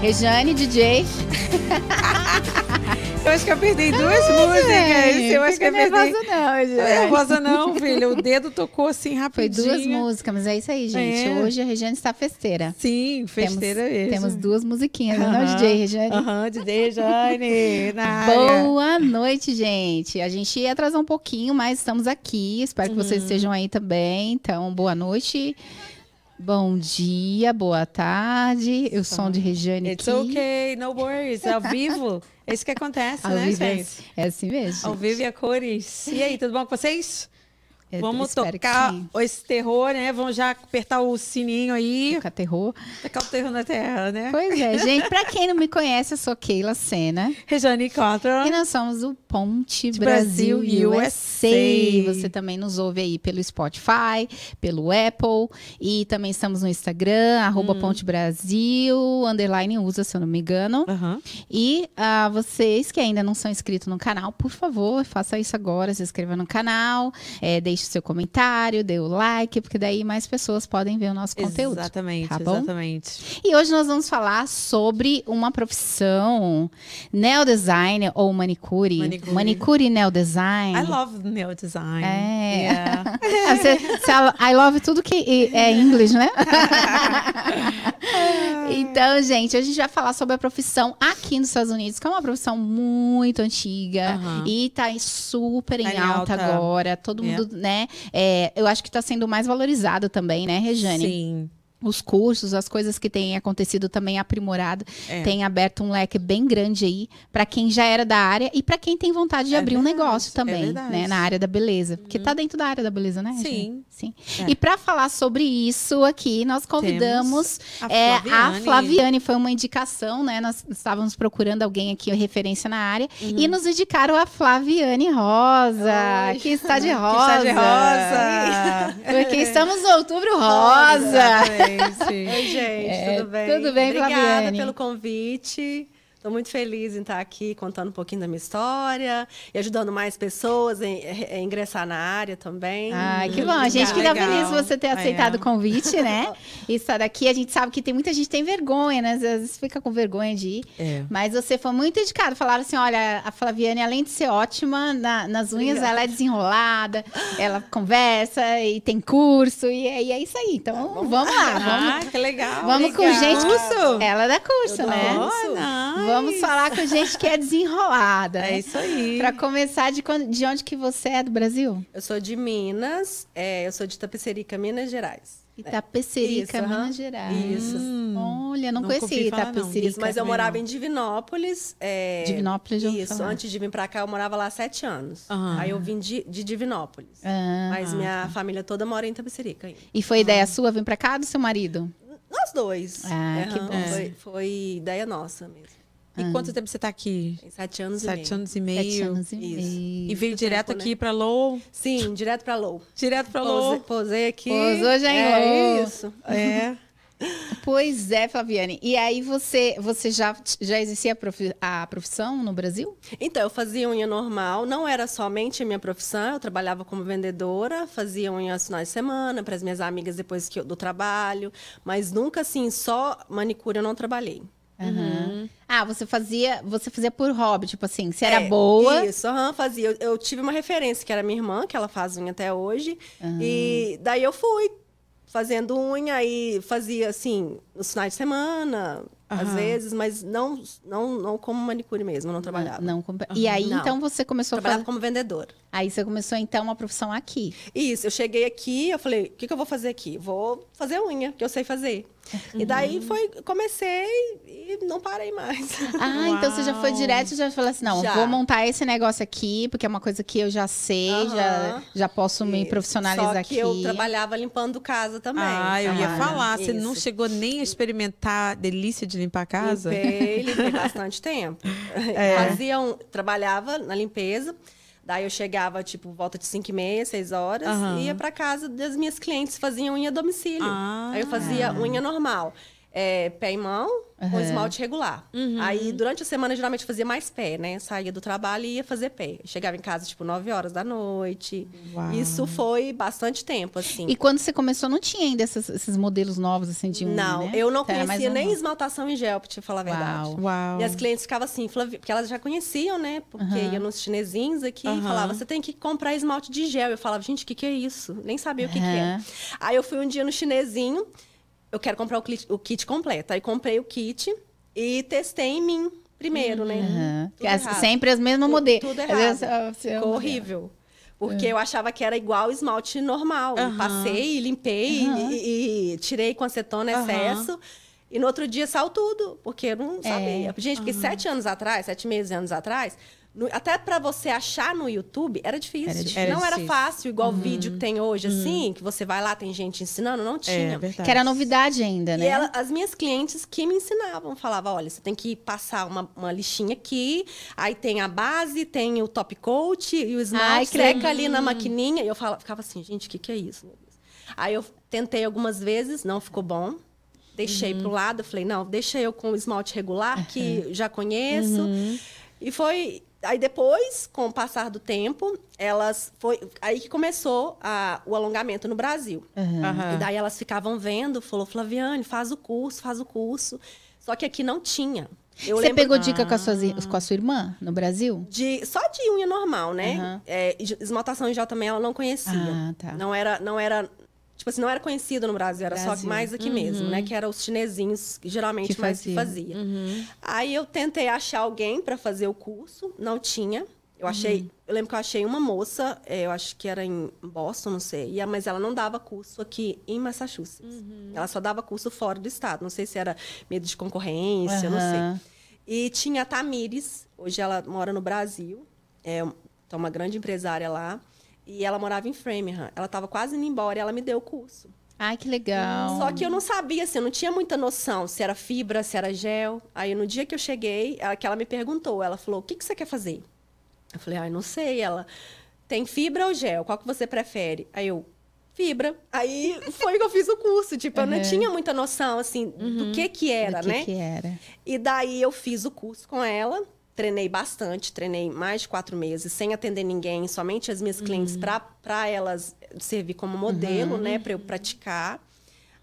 Rejane, DJ. Eu acho que eu perdi duas músicas. Eu acho que eu perdi. nervosa não, Não é gente. nervosa não, filho. O dedo tocou assim Foi rapidinho. duas músicas, mas é isso aí, gente. É. Hoje a Rejane está festeira. Sim, festeira temos, mesmo. Temos duas musiquinhas, né, não, Aham, DJ Rejane? Aham, DJ Rejane, na área. Boa noite, gente. A gente ia atrasar um pouquinho, mas estamos aqui. Espero que Uhum. vocês estejam aí também. Então, boa noite. Bom dia, boa tarde. Eu sou de Rejane It's okay, no worries. Ao vivo. É isso que acontece, Ao né, vivo é, gente? é assim mesmo. Ao vivo e a cores. E aí, tudo bom com vocês? Eu Vamos tocar esse terror, né? Vamos já apertar o sininho aí. Tocar terror. Tacar o terror na terra, né? Pois é, gente. Pra quem não me conhece, eu sou Keila Sena. Rejane Cotter. E nós somos o Ponte Brasil, Brasil, USA. USA. Você também nos ouve aí pelo Spotify, pelo Apple. E também estamos no Instagram, arroba Hum. Ponte Brasil, underline usa, se eu não me engano. Aham. E ah, vocês que ainda não são inscritos no canal, por favor, faça isso agora, se inscreva no canal, eh, deixe seu comentário, dê o like, porque daí mais pessoas podem ver o nosso conteúdo. Exatamente, tá exatamente. E hoje nós vamos falar sobre uma profissão, neodesign ou manicure. Manicure. Manicure neodesign. I love nail design. É. Yeah. Ah, Você, você I love tudo que é inglês, né? então, gente, a gente vai falar sobre a profissão aqui nos Estados Unidos, que é uma profissão muito antiga e tá super em Tá em alta, alta. agora. Todo mundo, né? É, eu acho que tá sendo mais valorizado também, né, Rejane? Sim. Os cursos, as coisas que têm acontecido também aprimorado, É. tem aberto um leque bem grande aí para quem já era da área e para quem tem vontade de É abrir um verdade, negócio é também, verdade. né, na área da beleza, porque tá dentro da área da beleza, né? Sim. Sim. É. E para falar sobre isso aqui, nós convidamos a é, a Flaviane. Flaviane, foi uma indicação, né? Nós estávamos procurando alguém aqui, referência na área, Uhum. e nos indicaram a Flaviane Rosa, Oi. que está de Que rosa. está de rosa. Porque estamos no outubro rosa. Oi, Exatamente. gente, É, tudo bem? tudo bem, Obrigada Flaviane? pelo convite. Estou muito feliz em estar aqui contando um pouquinho da minha história e ajudando mais pessoas a, a- a ingressar na área também. Ai, que bom. A gente fica Legal. feliz você ter É. aceitado o convite, né? E estar aqui. A gente sabe que tem muita gente que tem vergonha, né? Às vezes fica com vergonha de ir. É. Mas você foi muito dedicado. Falaram assim: olha, a Flaviane, além de ser ótima na- nas unhas, Obrigada. ela é desenrolada, ela conversa e tem curso. E, é- e é isso aí. Então, vamos lá. Vamos, Ah, que legal. vamos com legal. gente. Curso? Ela dá curso, né? curso. Vamos falar com gente que é desenrolada. É né? isso aí. Pra começar, de, quando- de onde que você é do Brasil? Eu sou de Minas, é, eu sou de Itapecerica, Minas Gerais. Itapecerica, Isso. Minas Gerais. Isso. Olha, não Nunca conhecia não. Itapecerica. Isso, mas eu morava não. em Divinópolis. é, Divinópolis, já Isso, falar. antes de vir pra cá, eu morava lá há sete anos. Aham. Aí eu vim de, de Divinópolis. Ah, Mas minha família toda mora em Itapecerica e foi ideia sua vir pra cá do seu marido? Nós dois. Ah, que bom. Foi, foi ideia nossa mesmo. E quanto tempo você tá aqui? Sete anos e Sete meio. anos e meio. Sete anos e Isso. meio. E veio Muito direto tempo, né? aqui pra Lowell? Sim, direto pra Low. Direto pra Posei, Lowell. posei aqui. Posou já em é Lowell. isso. É. Pois é, Flaviane. E aí você, você já, já exercia a profi- a profissão no Brasil? Então, eu fazia unha normal, não era somente a minha profissão, eu trabalhava como vendedora, fazia unha aos finais de semana para as minhas amigas depois que eu- do trabalho, mas nunca assim, só manicure eu não trabalhei. Aham. Ah, você fazia, você fazia por hobby, tipo assim, se era É, boa. Isso, aham, fazia. Eu, eu tive uma referência, que era minha irmã, que ela faz unha até hoje. E daí eu fui fazendo unha e fazia assim, nos finais de semana, às vezes, mas não, não, não como manicure mesmo, eu não trabalhava. Não, compa- e aí, Não. então, você começou a Trabalhava fazer... como vendedora. Aí você começou, então, uma profissão aqui. Isso, eu cheguei aqui, eu falei, o que, que eu vou fazer aqui? Vou fazer unha, que eu sei fazer. E Uhum. daí foi, comecei e não parei mais. Ah, então você já foi Uau. direto e já falou assim: não, Já. vou montar esse negócio aqui, porque é uma coisa que eu já sei, já, Aham. já posso me Isso. profissionalizar Só aqui. que eu trabalhava limpando casa também. Ah, eu ia falar. Você não chegou nem a experimentar a delícia de limpar a casa? Limpei, limpei bastante tempo. É. Fazia um, trabalhava na limpeza. Daí eu chegava, tipo, volta de 5 e meia, 6 horas, Aham. e ia pra casa das minhas clientes, faziam unha a domicílio. Ah. Aí eu fazia unha normal. É, pé e mão com Aham. esmalte regular. Uhum. Aí, durante a semana, geralmente fazia mais pé, né? Saía do trabalho e ia fazer pé. Chegava em casa, tipo, 9 horas da noite. Uau. Isso foi bastante tempo, assim. E quando você começou, não tinha ainda esses, esses modelos novos, assim, de unha, não, né? eu não Então, conhecia nem esmaltação em gel, pra te falar a verdade. Uau. Uau. E as clientes ficavam assim, Flavi- porque elas já conheciam, né? Porque Aham. iam nos chinesinhos aqui Aham. e falava, você tem que comprar esmalte de gel. Eu falava, gente, o que, que é isso? Nem sabia o que, que é. Aí eu fui um dia no chinesinho, eu quero comprar o kit, o kit completo. Aí comprei o kit e testei em mim primeiro, né? As- errado. sempre as mesmas modelos. tudo errado. vezes, ah, você é horrível. Porque eu achava que era igual esmalte normal. Aham. Passei, limpei Aham. e, e tirei com acetona excesso. E no outro dia saiu tudo, porque eu É. não sabia. Gente, porque sete anos atrás, sete meses anos atrás, no- até para você achar no YouTube, era difícil. Era difícil. Não era difícil. fácil, igual o vídeo que tem hoje, assim, que você vai lá, tem gente ensinando, não É, tinha. verdade. Que era novidade ainda, E né? ela- as minhas clientes que me ensinavam, falavam, olha, você tem que passar uma, uma lixinha aqui, aí tem a base, tem o top coat e o Ai, esmalte, que seca ali na maquininha. E eu falava, ficava assim, gente, o que, que é isso? Aí eu tentei algumas vezes, não ficou bom. Deixei Uhum. pro lado, falei, não, deixa eu com o esmalte regular, que já conheço. Uhum. E foi. Aí depois, com o passar do tempo, elas. Foi aí que começou a- o alongamento no Brasil. Aham. E daí elas ficavam vendo, falou, Flaviane, faz o curso, faz o curso. Só que aqui não tinha. Eu Você lembro pegou dica com a, sua, com a sua irmã no Brasil? de só de unha normal, né? Aham. É, e esmaltação em gel também ela não conhecia. Ah, tá. Não era, não era, tipo assim, não era conhecido no Brasil, era só Brasil. mais aqui mesmo, né? Que eram os chinesinhos que geralmente Que mais que fazia. fazia. Uhum. Aí eu tentei achar alguém para fazer o curso, não tinha. Eu achei, Uhum. eu lembro que eu achei uma moça, é, eu acho que era em Boston, não sei, mas ela não dava curso aqui em Massachusetts. Uhum. Ela só dava curso fora do estado. Não sei se era medo de concorrência, não Aham. sei. E tinha a Tamires, hoje ela mora no Brasil, é tá uma grande empresária lá, e ela morava em Framingham. Ela estava quase indo embora e ela me deu o curso. Ai, que legal. Só que eu não sabia, assim, eu não tinha muita noção se era fibra, se era gel. Aí no dia que eu cheguei, ela, que ela me perguntou, ela falou: o que, que você quer fazer? Eu falei, ai, não sei. Ela, tem fibra ou gel? Qual que você prefere? Aí eu, fibra. Aí foi que eu fiz o curso. Tipo, eu não Uhum. tinha muita noção, assim, do que que era, Do que né? que era? E daí eu fiz o curso com ela, treinei bastante, treinei mais de quatro meses, sem atender ninguém, somente as minhas clientes, para elas servir como modelo, né, para eu praticar.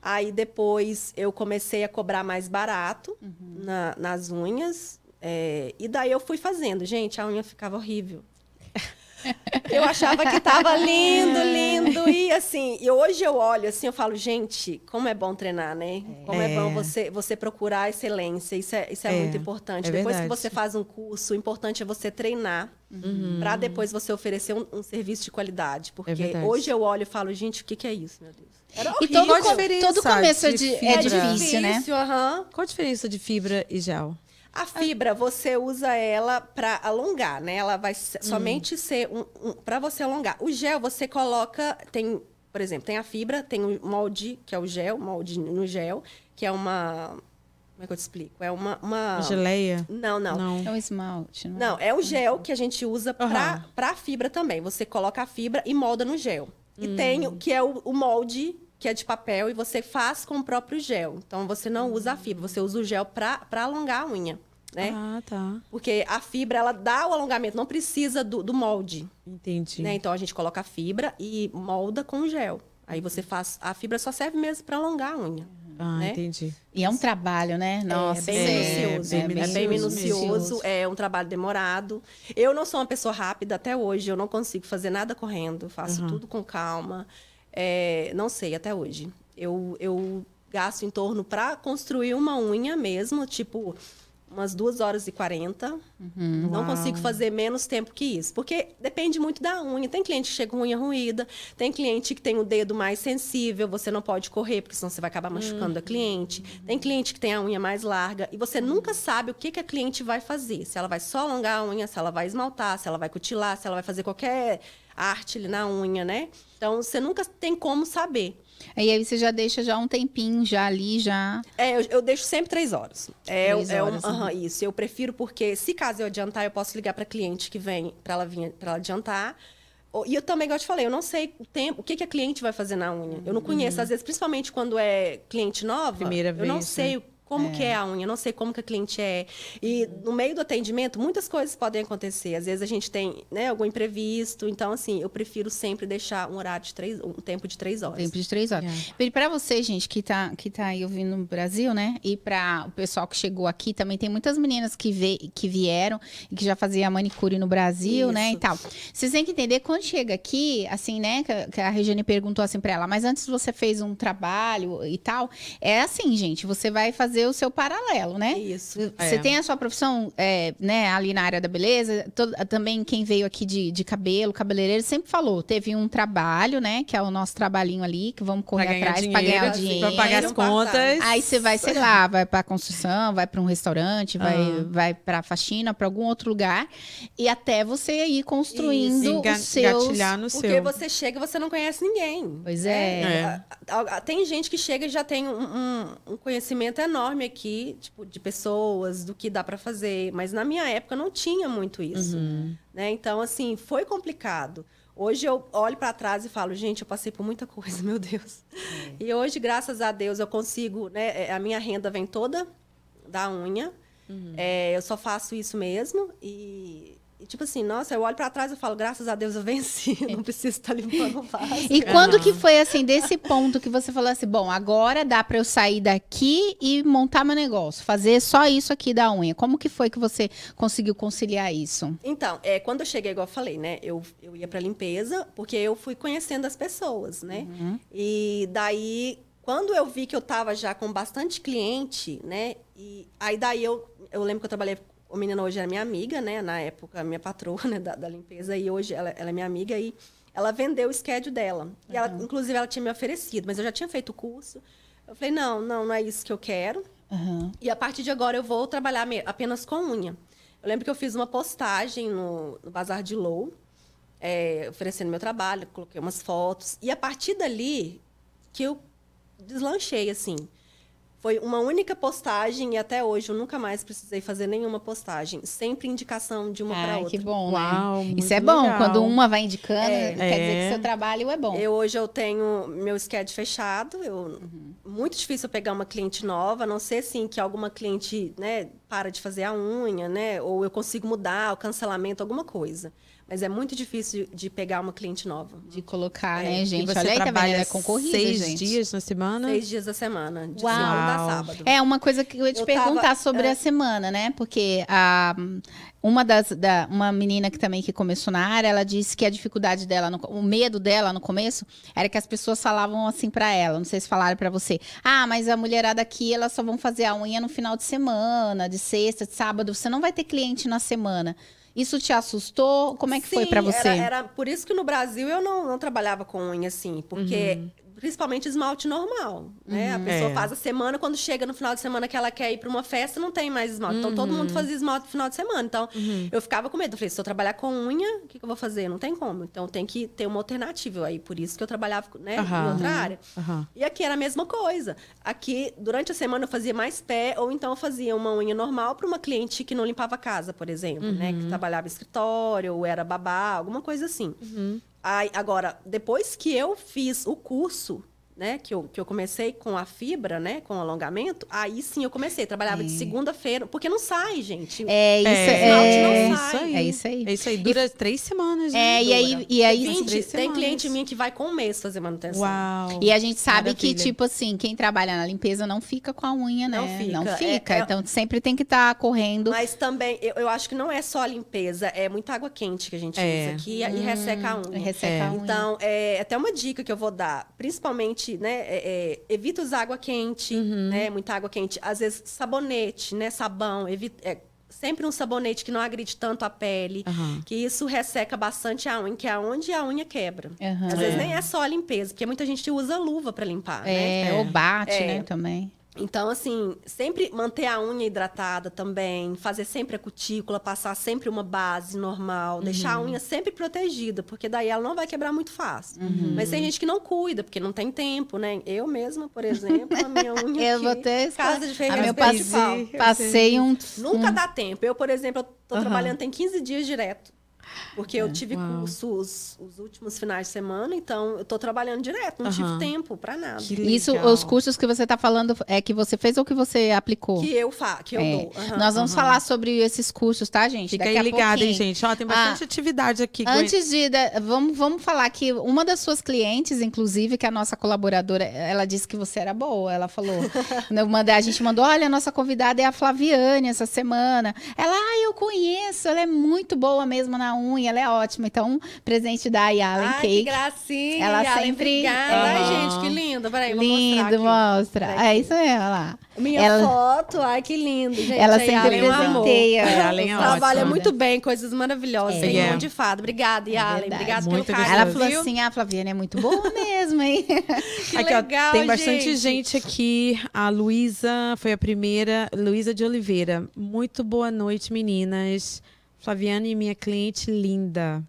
Aí depois eu comecei a cobrar mais barato na- nas unhas. é, e daí eu fui fazendo. Gente, a unha ficava horrível. Eu achava que tava lindo, lindo. E assim, e hoje eu olho assim, eu falo, gente, como é bom treinar, né? Como é, É. bom você, você procurar a excelência. Isso é, isso é, É, muito importante. é depois que verdade. você faz um curso, o importante é você treinar Uhum. para depois você oferecer um, um serviço de qualidade. Porque verdade. hoje eu olho e falo, gente, o que, que é isso, meu Deus? Era E horrível. todo, co- diferença todo começo é, de de- é fibra? difícil, né? aham. Qual a diferença de fibra e gel? A fibra, você usa ela para alongar, né? Ela vai se- somente ser um, para você alongar. O gel, você coloca, tem, por exemplo, tem a fibra, tem o molde, que é o gel, molde no gel, que é uma, como é que eu te explico? É uma, uma... Geleia? Não, não, Não. É um esmalte, não? Não, é o gel que a gente usa Aham. para para a fibra também. Você coloca a fibra e molda no gel. E tem o que é o, o molde, que é de papel, e você faz com o próprio gel. Então, você não usa a fibra, você usa o gel para alongar a unha, né? Ah, tá. Porque a fibra, ela dá o alongamento, não precisa do, do molde, Entendi. né? Então, a gente coloca a fibra e molda com o gel. Aí você faz... A fibra só serve mesmo para alongar a unha. Ah, né? entendi. E é um trabalho, né? Nossa, é bem é, minucioso. bem É bem, minucioso minucioso. mesmo. É um trabalho demorado. Eu não sou uma pessoa rápida até hoje. Eu não consigo fazer nada correndo. Faço Uhum. tudo com calma. É, não sei até hoje. Eu, eu gasto em torno para construir uma unha mesmo, tipo umas duas horas e 40. Não Uau. consigo fazer menos tempo que isso. Porque depende muito da unha. Tem cliente que chega com unha ruída, tem cliente que tem o dedo mais sensível, você não pode correr, porque senão você vai acabar machucando a cliente. Tem cliente que tem a unha mais larga e você nunca sabe o que, que a cliente vai fazer. Se ela vai só alongar a unha, se ela vai esmaltar, se ela vai cutilar, se ela vai fazer qualquer arte ali na unha, né? Então, você nunca tem como saber. Aí, aí você já deixa já um tempinho já ali, já. É, eu, eu deixo sempre três horas. É, Três é um- horas, né? aham, isso. Eu prefiro porque, se caso eu adiantar, eu posso ligar para cliente que vem para ela vir para ela adiantar. E eu também, igual eu te falei, eu não sei o tempo, o que, que a cliente vai fazer na unha. Eu não conheço, às vezes, principalmente quando é cliente nova, Primeira eu não vez, sei né? Como que é a unha, não sei como que a cliente é. E no meio do atendimento, muitas coisas podem acontecer. Às vezes a gente tem né, algum imprevisto. Então, assim, eu prefiro sempre deixar um horário de três, um tempo de três horas. Tempo de três horas. É. E pra você, gente, que tá, que tá aí ouvindo no Brasil, né? E pra o pessoal que chegou aqui, também tem muitas meninas que, vê, que vieram e que já faziam manicure no Brasil, né? E Isso. tal. Vocês têm que entender, quando chega aqui, assim, né? Que, a- que a Regiane perguntou assim pra ela, mas antes você fez um trabalho e tal. É assim, gente, você vai fazer o seu paralelo, né? Isso. Você É. tem a sua profissão, é, né, ali na área da beleza. todo- também quem veio aqui de, de cabelo, cabeleireiro, sempre falou. Teve um trabalho, né? Que é o nosso trabalhinho ali, que vamos correr Pra atrás pra dinheiro, ganhar o dinheiro. Pra pagar as contas. Aí você vai, sei lá, vai pra construção, vai pra um restaurante, vai, Ah. vai pra faxina, pra algum outro lugar. E até você ir construindo Enga- os seus... gatilhar no Porque seu. você chega e você não conhece ninguém. Pois é. É. A- Tem gente que chega e já tem um, um- um conhecimento enorme aqui, tipo, de pessoas, do que dá pra fazer. Mas na minha época não tinha muito isso. Uhum. Né? Então, assim, foi complicado. Hoje eu olho pra trás e falo, gente, eu passei por muita coisa, meu Deus. E hoje, graças a Deus, eu consigo, né? é, A minha renda vem toda da unha. É, eu só faço isso mesmo. E, e, tipo assim, nossa, eu olho pra trás e falo, graças a Deus eu venci. Eu não preciso estar limpando vaso. E quando Aham. que foi assim, desse ponto que você falou assim, bom, agora dá pra eu sair daqui e montar meu negócio, fazer só isso aqui da unha. Como que foi que você conseguiu conciliar isso? Então, é, quando eu cheguei, igual eu falei, né? Eu, eu ia pra limpeza, porque eu fui conhecendo as pessoas, né? E daí, quando eu vi que eu tava já com bastante cliente, né? E aí daí eu, eu lembro que eu trabalhei. A menina hoje era minha amiga, né? Na época, minha patroa né, da, da limpeza, e hoje ela, ela é minha amiga e ela vendeu o schedule dela. E ela, inclusive, ela tinha me oferecido, mas eu já tinha feito o curso. Eu falei, não, não, não é isso que eu quero. Aham. E a partir de agora eu vou trabalhar apenas com unha. Eu lembro que eu fiz uma postagem no, no Bazar de Low, é, oferecendo meu trabalho, coloquei umas fotos. E a partir dali que eu deslanchei, assim. Foi uma única postagem e até hoje eu nunca mais precisei fazer nenhuma postagem. Sempre indicação de uma para outra. que bom, Uau, né? Isso é bom, legal. quando uma vai indicando, É. quer dizer É. que seu trabalho é bom. Eu hoje eu tenho meu schedule fechado. Eu, Uhum. Muito difícil eu pegar uma cliente nova, a não ser assim que alguma cliente né, para de fazer a unha, né? Ou eu consigo mudar o cancelamento, alguma coisa. Mas é muito difícil de pegar uma cliente nova. De colocar, É, né, gente? você Olha aí, tá trabalha é concorrida, seis gente. dias na semana? Seis dias da semana, de Uau. segunda a sábado. É uma coisa que eu ia te Eu perguntar tava- sobre é. a semana, né? Porque a, uma das da, uma menina que também que começou na área, ela disse que a dificuldade dela, no- o medo dela no começo era que as pessoas falavam assim pra ela, não sei se falaram pra você. Ah, mas a mulherada aqui, elas só vão fazer a unha no final de semana, de sexta, de sábado, você não vai ter cliente na semana. Isso te assustou? Como é que foi Sim, pra você? Era, era por isso que no Brasil eu não, não trabalhava com unha assim, porque Uhum. Principalmente esmalte normal, né? A pessoa É. faz a semana, quando chega no final de semana que ela quer ir para uma festa, não tem mais esmalte. Então todo Uhum. mundo fazia esmalte no final de semana. Então eu ficava com medo. Eu falei, se eu trabalhar com unha, o que, que eu vou fazer? Não tem como. Então tem que ter uma alternativa aí. Por isso que eu trabalhava né, em outra área. E aqui era a mesma coisa. Aqui, durante a semana, eu fazia mais pé, ou então eu fazia uma unha normal para uma cliente que não limpava a casa, por exemplo, né? Que trabalhava em escritório, ou era babá, alguma coisa assim. Aí, agora, depois que eu fiz o curso, né? Que eu, que eu comecei com a fibra, né? Com o alongamento, aí sim eu comecei. Trabalhava de segunda-feira, porque não sai, gente. É isso, É, é, não sai. é isso aí. É isso aí, dura três semanas, né? É, e aí, e aí Tem, três tem semanas. cliente minha que vai com um mês fazer manutenção. Uau. E a gente sabe que, Maravilha. tipo assim, quem trabalha na limpeza não fica com a unha, né? Não fica. Não fica. É- é- Então sempre tem que estar correndo. Mas também, eu, eu acho que não é só a limpeza, é muita água quente que a gente É. usa aqui e resseca a unha. Resseca É. a unha. Então, é até uma dica que eu vou dar, principalmente, né, é, é, evita usar água quente, Uhum. né, muita água quente. Às vezes, sabonete, né, sabão, evita, é, sempre um sabonete que não agride tanto a pele, Aham. que isso resseca bastante a unha, que é onde a unha quebra. Aham. Às vezes É. nem é só a limpeza, porque muita gente usa luva para limpar, né? É, ou bate, É. né, também. Então, assim, sempre manter a unha hidratada também, fazer sempre a cutícula, passar sempre uma base normal, deixar a Uhum. unha sempre protegida, porque daí ela não vai quebrar muito fácil. Uhum. Mas tem gente que não cuida, porque não tem tempo, né? Eu mesma, por exemplo, a minha unha Eu vou ter casa de a ferreiro meu peito de passe- pau. Passei um. Nunca dá tempo. Eu, por exemplo, eu tô Aham. trabalhando tem 15 dias direto. Porque eu tive Uau. cursos os últimos finais de semana, então eu tô trabalhando direto, não tive tempo pra nada. Isso, os cursos que você tá falando é que você fez ou que você aplicou? Que eu faço, que eu É. dou. Nós vamos falar sobre esses cursos, tá, gente? Fica Daqui aí ligado, hein, gente? Ó, tem bastante atividade aqui. Antes de. da- Vamos, vamos falar que uma das suas clientes, inclusive, que é a nossa colaboradora, ela disse que você era boa. Ela falou. eu mandei, a gente mandou: olha, a nossa convidada é a Flaviane essa semana. Ela, ah, eu conheço, ela é muito boa mesmo na unha, ela é ótima. Então, presente da Yalen Ai, que Cake. gracinha. Ela Ela sempre- Obrigada. é. Ai, gente, que lindo. Peraí, vou Lindo, mostrar aqui. mostra. Peraí. É isso mesmo, olha lá. Minha Ela- foto, ai, que lindo, gente. Ela sempre Yalen é presenteia. É, Yalen é Trabalha ótima. muito bem, coisas maravilhosas. É. Tem É. de fada. Obrigada, Yalen. verdade. Obrigada Muito pelo carinho. Ela falou viu? assim: ah, a Flaviane é muito boa mesmo, hein? Que Aqui, ó, legal, tem bastante gente. gente. aqui. A Luísa foi a primeira. Luísa de Oliveira. Muito boa noite, meninas. Flaviane, minha cliente linda.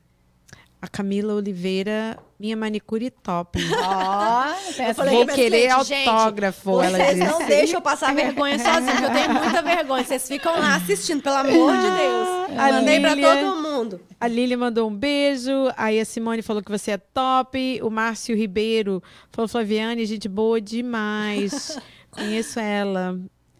A Camila Oliveira, minha manicure top. Ó, Eu falei Vou pra querer cliente, gente, autógrafo, ela Vocês disse. não deixam eu passar vergonha sozinha, eu tenho muita vergonha. Vocês ficam lá assistindo, pelo amor de Deus. A Mandei pra Lília- todo mundo. A Lili mandou um beijo. Aí a Simone falou que você é top. O Márcio Ribeiro falou: Flaviane, gente boa demais. Conheço ela.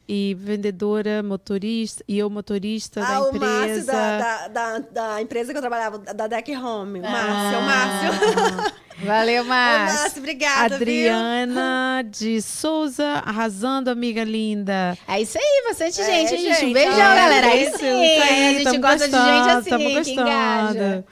E vendedora, motorista, e eu motorista Ah, da o Márcio empresa. da, da, da, da empresa que eu trabalhava, da Deck Home. O Ah. Márcio, o Márcio. Valeu, Márcio. Márcio, obrigada, Adriana de Souza, arrasando, amiga linda. É isso aí, bastante É, gente, hein, gente. Um beijão, ó, galera. Aí Isso, isso aí, a gente tamo gosta de gente gostando, assim, tamo que engaja. gostando.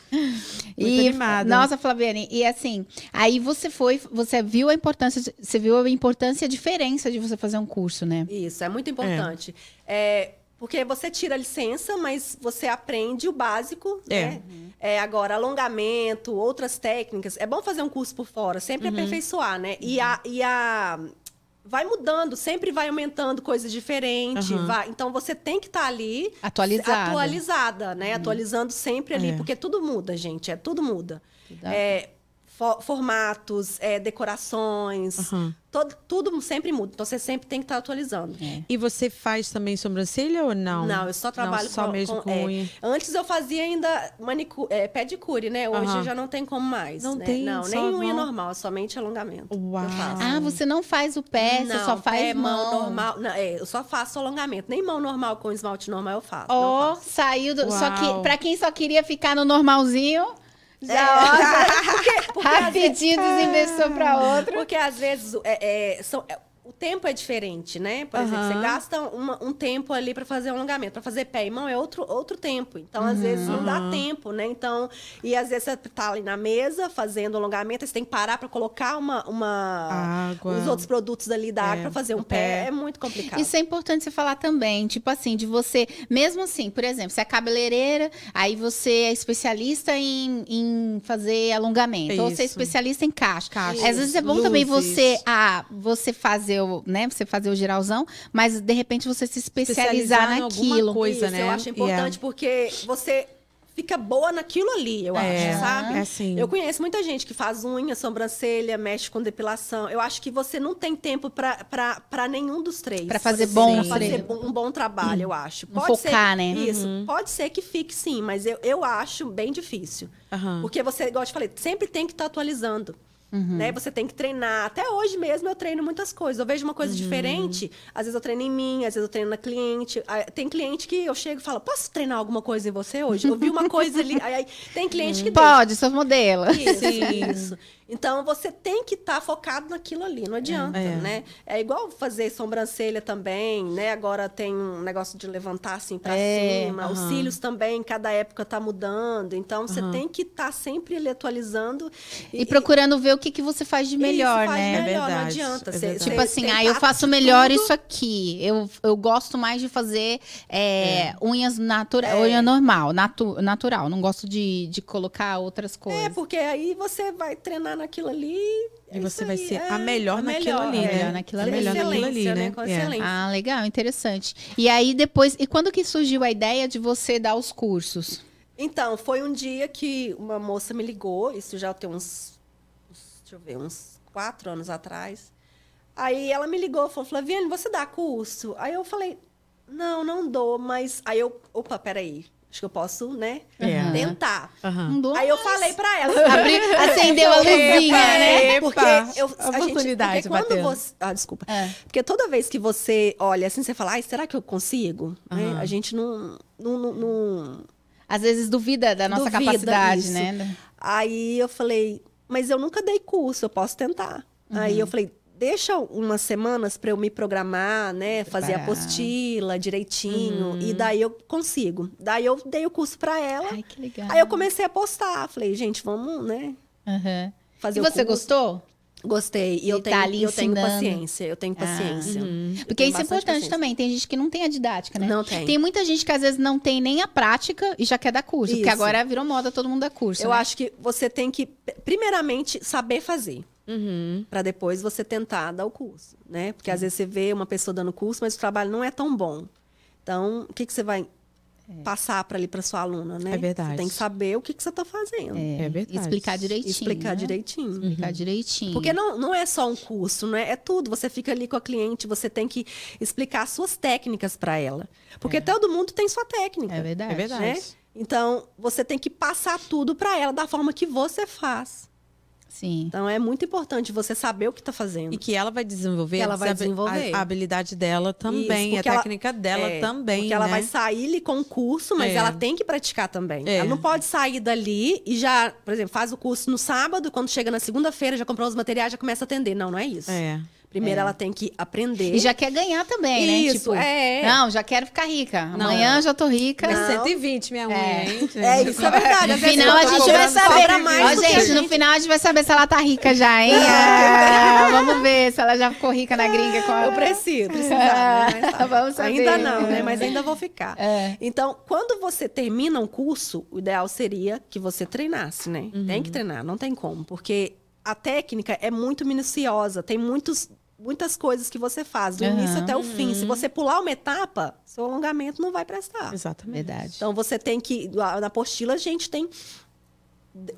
Muito E, animada. nossa, Flaviane, e assim, aí você foi, você viu a importância, você viu a importância e a diferença de você fazer um curso, né? Isso, é muito importante. É, porque você tira a licença, mas você aprende o básico, É. né? É, agora, alongamento, outras técnicas. É bom fazer um curso por fora, sempre Uhum. aperfeiçoar, né? E a... E a Vai mudando, sempre vai aumentando coisas diferentes. Aham. vai- Então você tem que estar ali Atualizada. atualizada, né? Atualizando sempre ali, É. porque tudo muda, gente. É tudo muda. Tudo- É, fo- formatos, é, decorações, Aham. todo- tudo sempre muda. Então você sempre tem que estar atualizando. E você faz também sobrancelha ou não? Não, eu só trabalho não, só com, mesmo com- com é, unha. Antes eu fazia ainda manicu é, pedicure, né? Hoje Aham. já não tem como mais. Não né? tem, Não, nem unha mão? normal, somente alongamento. Uau. Ah, você não faz o pé, você não, só faz pé, mão. normal. Não, é, eu só faço alongamento. Nem mão normal com esmalte normal eu faço. Ó, faço. saiu do. Só que, Uau. pra quem só queria ficar no normalzinho, já ó, Porque às rapidinho desinvestiu pra outro. Porque às vezes é, é, são- é, o tempo é diferente, né? Por exemplo, Aham. você gasta uma- um tempo ali para fazer um alongamento. Para fazer pé e mão é outro, outro tempo. Então, às vezes, não dá tempo, né? Então, e às vezes você tá ali na mesa fazendo alongamento, aí você tem que parar para colocar uma, uma Água. os outros produtos ali da É, água para fazer um pé. pé. É muito complicado. Isso é importante você falar também, tipo assim, de você, mesmo assim, por exemplo, você é cabeleireira, aí você é especialista em, em fazer alongamento, ou você é Isso. especialista em caixa. Caixa. Às vezes é bom também você, ah, você fazer o, né, você fazer o geralzão, mas de repente você se especializar, Especializar naquilo. coisa. Isso, né? Eu acho importante porque você fica boa naquilo ali, eu É, acho, sabe? é assim. Eu conheço muita gente que faz unha, sobrancelha, mexe com depilação. Eu acho que você não tem tempo para nenhum dos três. Pra fazer bom pra fazer um bom trabalho, eu acho. Não focar, né? Isso. Uhum. Pode ser que fique sim, mas eu, eu acho bem difícil. Aham. Porque você, igual eu te falei, sempre tem que estar atualizando. Uhum. Né? Você tem que treinar. Até hoje mesmo eu treino muitas coisas. Eu vejo uma Uhum. coisa diferente. Às vezes eu treino em mim, às vezes eu treino na cliente. Aí, Tem cliente que eu chego e falo: Posso treinar alguma coisa em você hoje? Eu vi uma coisa ali. Aí, aí tem cliente que deixa. Pode, sou modelo. Isso, Sim. isso. Então você tem que estar focado naquilo ali, não adianta, É. né? É igual fazer sobrancelha também, né? Agora tem um negócio de levantar assim para É, cima, os aham. cílios também, cada época tá mudando. Então você Aham. tem que estar sempre ele atualizando E procurando ver o que, que você faz de melhor, faz né? melhor, É não verdade, adianta. é Cê- verdade. cê Tipo assim, tem ah, eu faço melhor tudo. isso aqui. Eu, eu gosto mais de fazer é, unhas natural, É. unha normal, natu- natural. Não gosto de, de colocar outras É, coisas. porque aí você vai treinar naquilo ali. E é você vai aí, ser é, a melhor a naquilo melhor, ali, é. né? né? Naquilo A ali. melhor naquilo ali, né? né? Com É. Ah, legal, interessante. E aí depois, e quando que surgiu a ideia de você dar os cursos? Então, foi um dia que uma moça me ligou, isso já tem uns, uns- deixa eu ver, uns quatro anos atrás. Aí ela me ligou, falou, Flaviane, você dá curso? Aí eu falei, não, não dou, mas... Aí eu, opa, peraí, Acho que eu posso, né? É. Aham. Tentar. Um, dois. Aí eu falei pra ela. Abri, acendeu a luzinha, né? Porque eu, a gente, oportunidade porque quando você, ah, desculpa. É. Porque toda vez que você olha assim, você fala, ai, será que eu consigo? Né? Aham. A gente não, não, não- não- Às vezes duvida da nossa Duvida, capacidade, isso. né? Aí eu falei, mas eu nunca dei curso, eu posso tentar. Aí Uhum. eu falei, deixa umas semanas para eu me programar, né, fazer a Preparar. apostila direitinho Uhum. e daí eu consigo. Daí eu dei o curso para ela. Ai, que legal. Aí eu comecei a postar, falei, gente, vamos, né, Aham. fazer E você curso. gostou? Gostei. E E eu tá tenho, eu tenho paciência, eu tenho paciência. Eu Porque tenho isso é importante paciência. também. Tem gente que não tem a didática, né? Não tem. Tem muita gente que às vezes não tem nem a prática e já quer dar curso. Porque Isso. agora virou moda, todo mundo dá curso. Eu né? acho que você tem que, primeiramente, saber fazer. Uhum. Pra depois você tentar dar o curso, né? Porque às vezes você vê uma pessoa dando curso, mas o trabalho não é tão bom. Então, o que, que você vai passar para ali para sua aluna, né? É verdade. Você tem que saber o que, que você está fazendo. É, É verdade. Explicar direitinho. Explicar né? direitinho. Explicar direitinho. Porque não, não é só um curso, né? É tudo. Você fica ali com a cliente, você tem que explicar suas técnicas para ela. Porque todo mundo tem sua técnica. É verdade. É verdade. né? Então, você tem que passar tudo para ela da forma que você faz. Sim. Então, é muito importante você saber o que está fazendo. E que ela vai desenvolver, ela vai desenvolver. a, a habilidade dela também, Isso, a ela- técnica dela É, também, Porque ela né? vai sair ali com o curso, mas É. ela tem que praticar também. É. Ela não pode sair dali e já, por exemplo, faz o curso no sábado, quando chega na segunda-feira, já comprou os materiais, já começa a atender. Não, não é isso. É. Primeiro ela tem que aprender. E já quer ganhar também, né? Isso, Tipo, é. Não, já quero ficar rica. Não. Amanhã já tô rica. Não. 120 minha unha, É. É, isso é verdade. No final a gente vai saber. mais Ó, a gente, no final a gente vai saber se ela tá rica já, hein? Ah, vamos ver se ela já ficou rica na gringa com a... Eu preciso, precisar, né? Mas tá. Vamos saber. Ainda não, né? Mas ainda vou ficar. É. Então, quando você termina um curso, o ideal seria que você treinasse, né? Uhum. Tem que treinar, não tem como. Porque a técnica é muito minuciosa, tem muitos, muitas coisas que você faz, do Aham. início até o fim. Se você pular uma etapa, seu alongamento não vai prestar. Exatamente. Verdade. Então, você tem que... Na apostila, a gente tem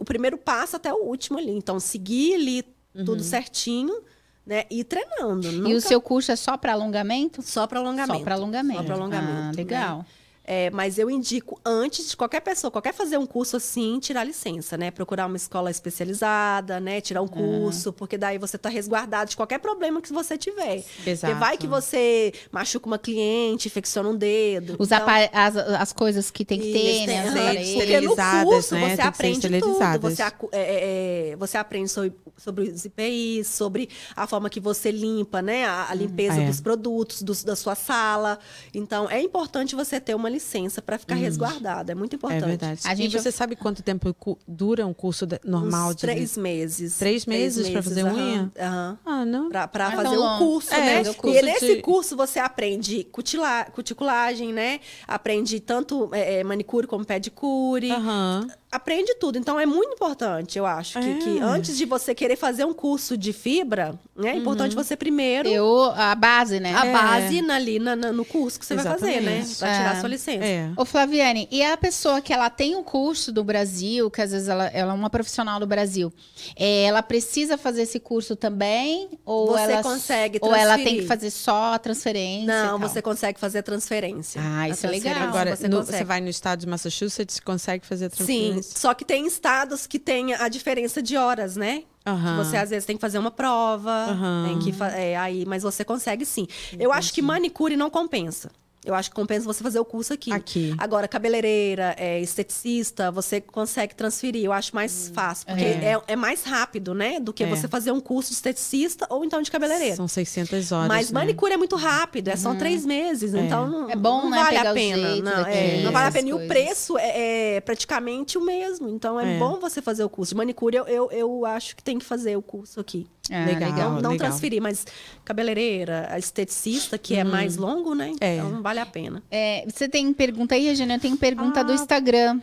o primeiro passo até o último ali. Então, seguir ali tudo certinho, né? E ir treinando. Uhum. E o Nunca seu curso é só para alongamento? só para alongamento. Só para alongamento. Só para alongamento. Ah, né? É, mas eu indico, antes de qualquer pessoa, qualquer fazer um curso assim, tirar licença, né? Procurar uma escola especializada, né? Tirar um curso, porque daí você tá resguardado de qualquer problema que você tiver. Exato. Porque vai que você machuca uma cliente, infecciona um dedo. Usar Então, as, as coisas que tem que ter, isso, né? As aparelhos. Porque no curso né? Tem que você ser aprende tudo. Você, é, é, é, você aprende sobre, sobre os IPIs, sobre a forma que você limpa, né? A, a limpeza É. dos produtos dos- da sua sala. Então, é importante você ter uma licença para ficar resguardado. É muito É importante. verdade. A E gente- você sabe quanto tempo dura um curso de- normal Uns de três meses. Três meses pra fazer aham, unha? Aham. Ah, não. Não é fazer tão um curso, É, né? o e curso nesse de- curso você aprende cutila, cuticulagem, né? Aprende tanto é, é, manicure como pedicure. Aham. Aprende tudo. Então é muito importante, eu acho. Que, É. que antes de você querer fazer um curso de fibra, né, é importante você primeiro Eu, a base, né? a É. base na- ali na- na- no curso que você vai fazer, né? Exatamente. Pra tirar É. sua licença. É. Ô, Flaviane, e a pessoa que ela tem um curso do Brasil, que às vezes ela, ela é uma profissional do Brasil, é, ela precisa fazer esse curso também? Ou Você ela, consegue Ou ela tem transferir. que fazer só a transferência? Não, você consegue fazer a transferência. Ah, isso é legal. transferência Agora, você no- você vai no estado de Massachusetts, consegue fazer a Sim, transferência? só que tem estados que tem a diferença de horas, né? Aham. Você às vezes tem que fazer uma prova, Aham. tem que é, aí, mas você consegue sim. Eu acho que manicure não compensa. Eu acho que compensa você fazer o curso aqui. Aqui. Agora, cabeleireira, é, esteticista, você consegue transferir. Eu acho mais fácil, porque é. é mais rápido, né? Do que É. você fazer um curso de esteticista ou então de cabeleireira. São 600 horas. Mas né? manicure é muito rápido, é só três meses, então não, É bom, não né, vale pegar a pena. Não, daqui, é, não vale a pena. E o preço é, é praticamente o mesmo, então é, É. bom você fazer o curso. De manicure, eu, eu, eu acho que tem que fazer o curso aqui. Ah, Legal. Não, não legal. transferir, mas cabeleireira, esteticista, que é mais longo, né? É. Então vale a pena. É, você tem pergunta aí, Regina? Eu tenho pergunta do Ah, Instagram.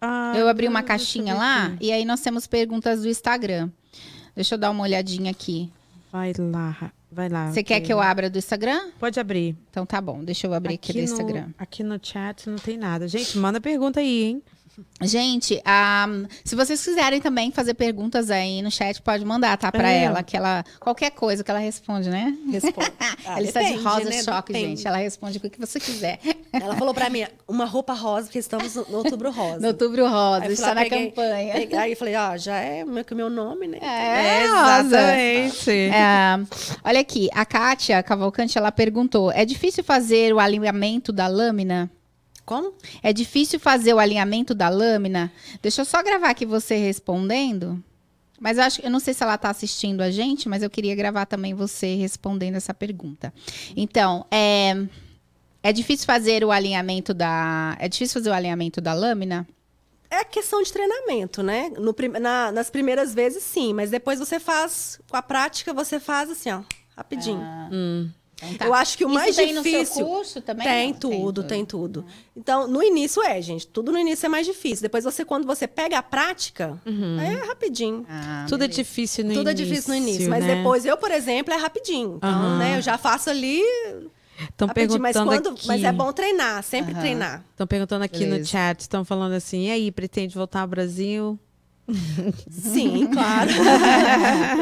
Ah, Eu abri uma caixinha lá aqui. e aí nós temos perguntas do Instagram. Deixa eu dar uma olhadinha aqui. Vai lá, vai lá. Você quer que eu abra do Instagram? Pode abrir. Então tá bom, deixa eu abrir aqui, do no, Instagram. Aqui no chat não tem nada. Gente, manda pergunta aí, hein? Gente, ah, se vocês quiserem também fazer perguntas aí no chat, pode mandar, tá? Pra É. ela, que ela. Qualquer coisa que ela responde, né? Responde. ela está de rosa né? choque, Depende. gente. Ela responde o que você quiser. Ela falou pra mim, uma roupa rosa, porque estamos no, outubro rosa. No outubro rosa, está lá, na peguei- campanha. peguei- aí eu falei, ó, já é meu, que meu nome, né? É, exatamente. É, olha aqui, a Kátia Cavalcante, ela perguntou, é difícil fazer o alinhamento da lâmina? Como? É difícil fazer o alinhamento da lâmina? Deixa eu só gravar aqui você respondendo. Mas eu acho, eu não sei se ela está assistindo a gente, mas eu queria gravar também você respondendo essa pergunta. Então, é, é difícil fazer o alinhamento da, é difícil fazer o alinhamento da lâmina? É questão de treinamento, né? No na- nas primeiras vezes, sim, mas depois você faz, com a prática, você faz assim, ó, rapidinho. Então tá. Eu acho que o Isso mais tem no seu difícil. curso também? Tem Não, tudo, tem tudo. Então, no início é, gente. Tudo no início é mais difícil. Depois você, quando você pega a prática, aí é rapidinho. Ah, Tudo é beleza. difícil no Tudo início. é difícil no início. Mas né? depois, eu, por exemplo, é rapidinho. Então, Aham. né, eu já faço ali Estão rapidinho. Mas, perguntando quando, aqui. mas é bom treinar, sempre treinar. Estão perguntando aqui no Beleza. chat, estão falando assim, e aí, pretende voltar ao Brasil? Sim, claro.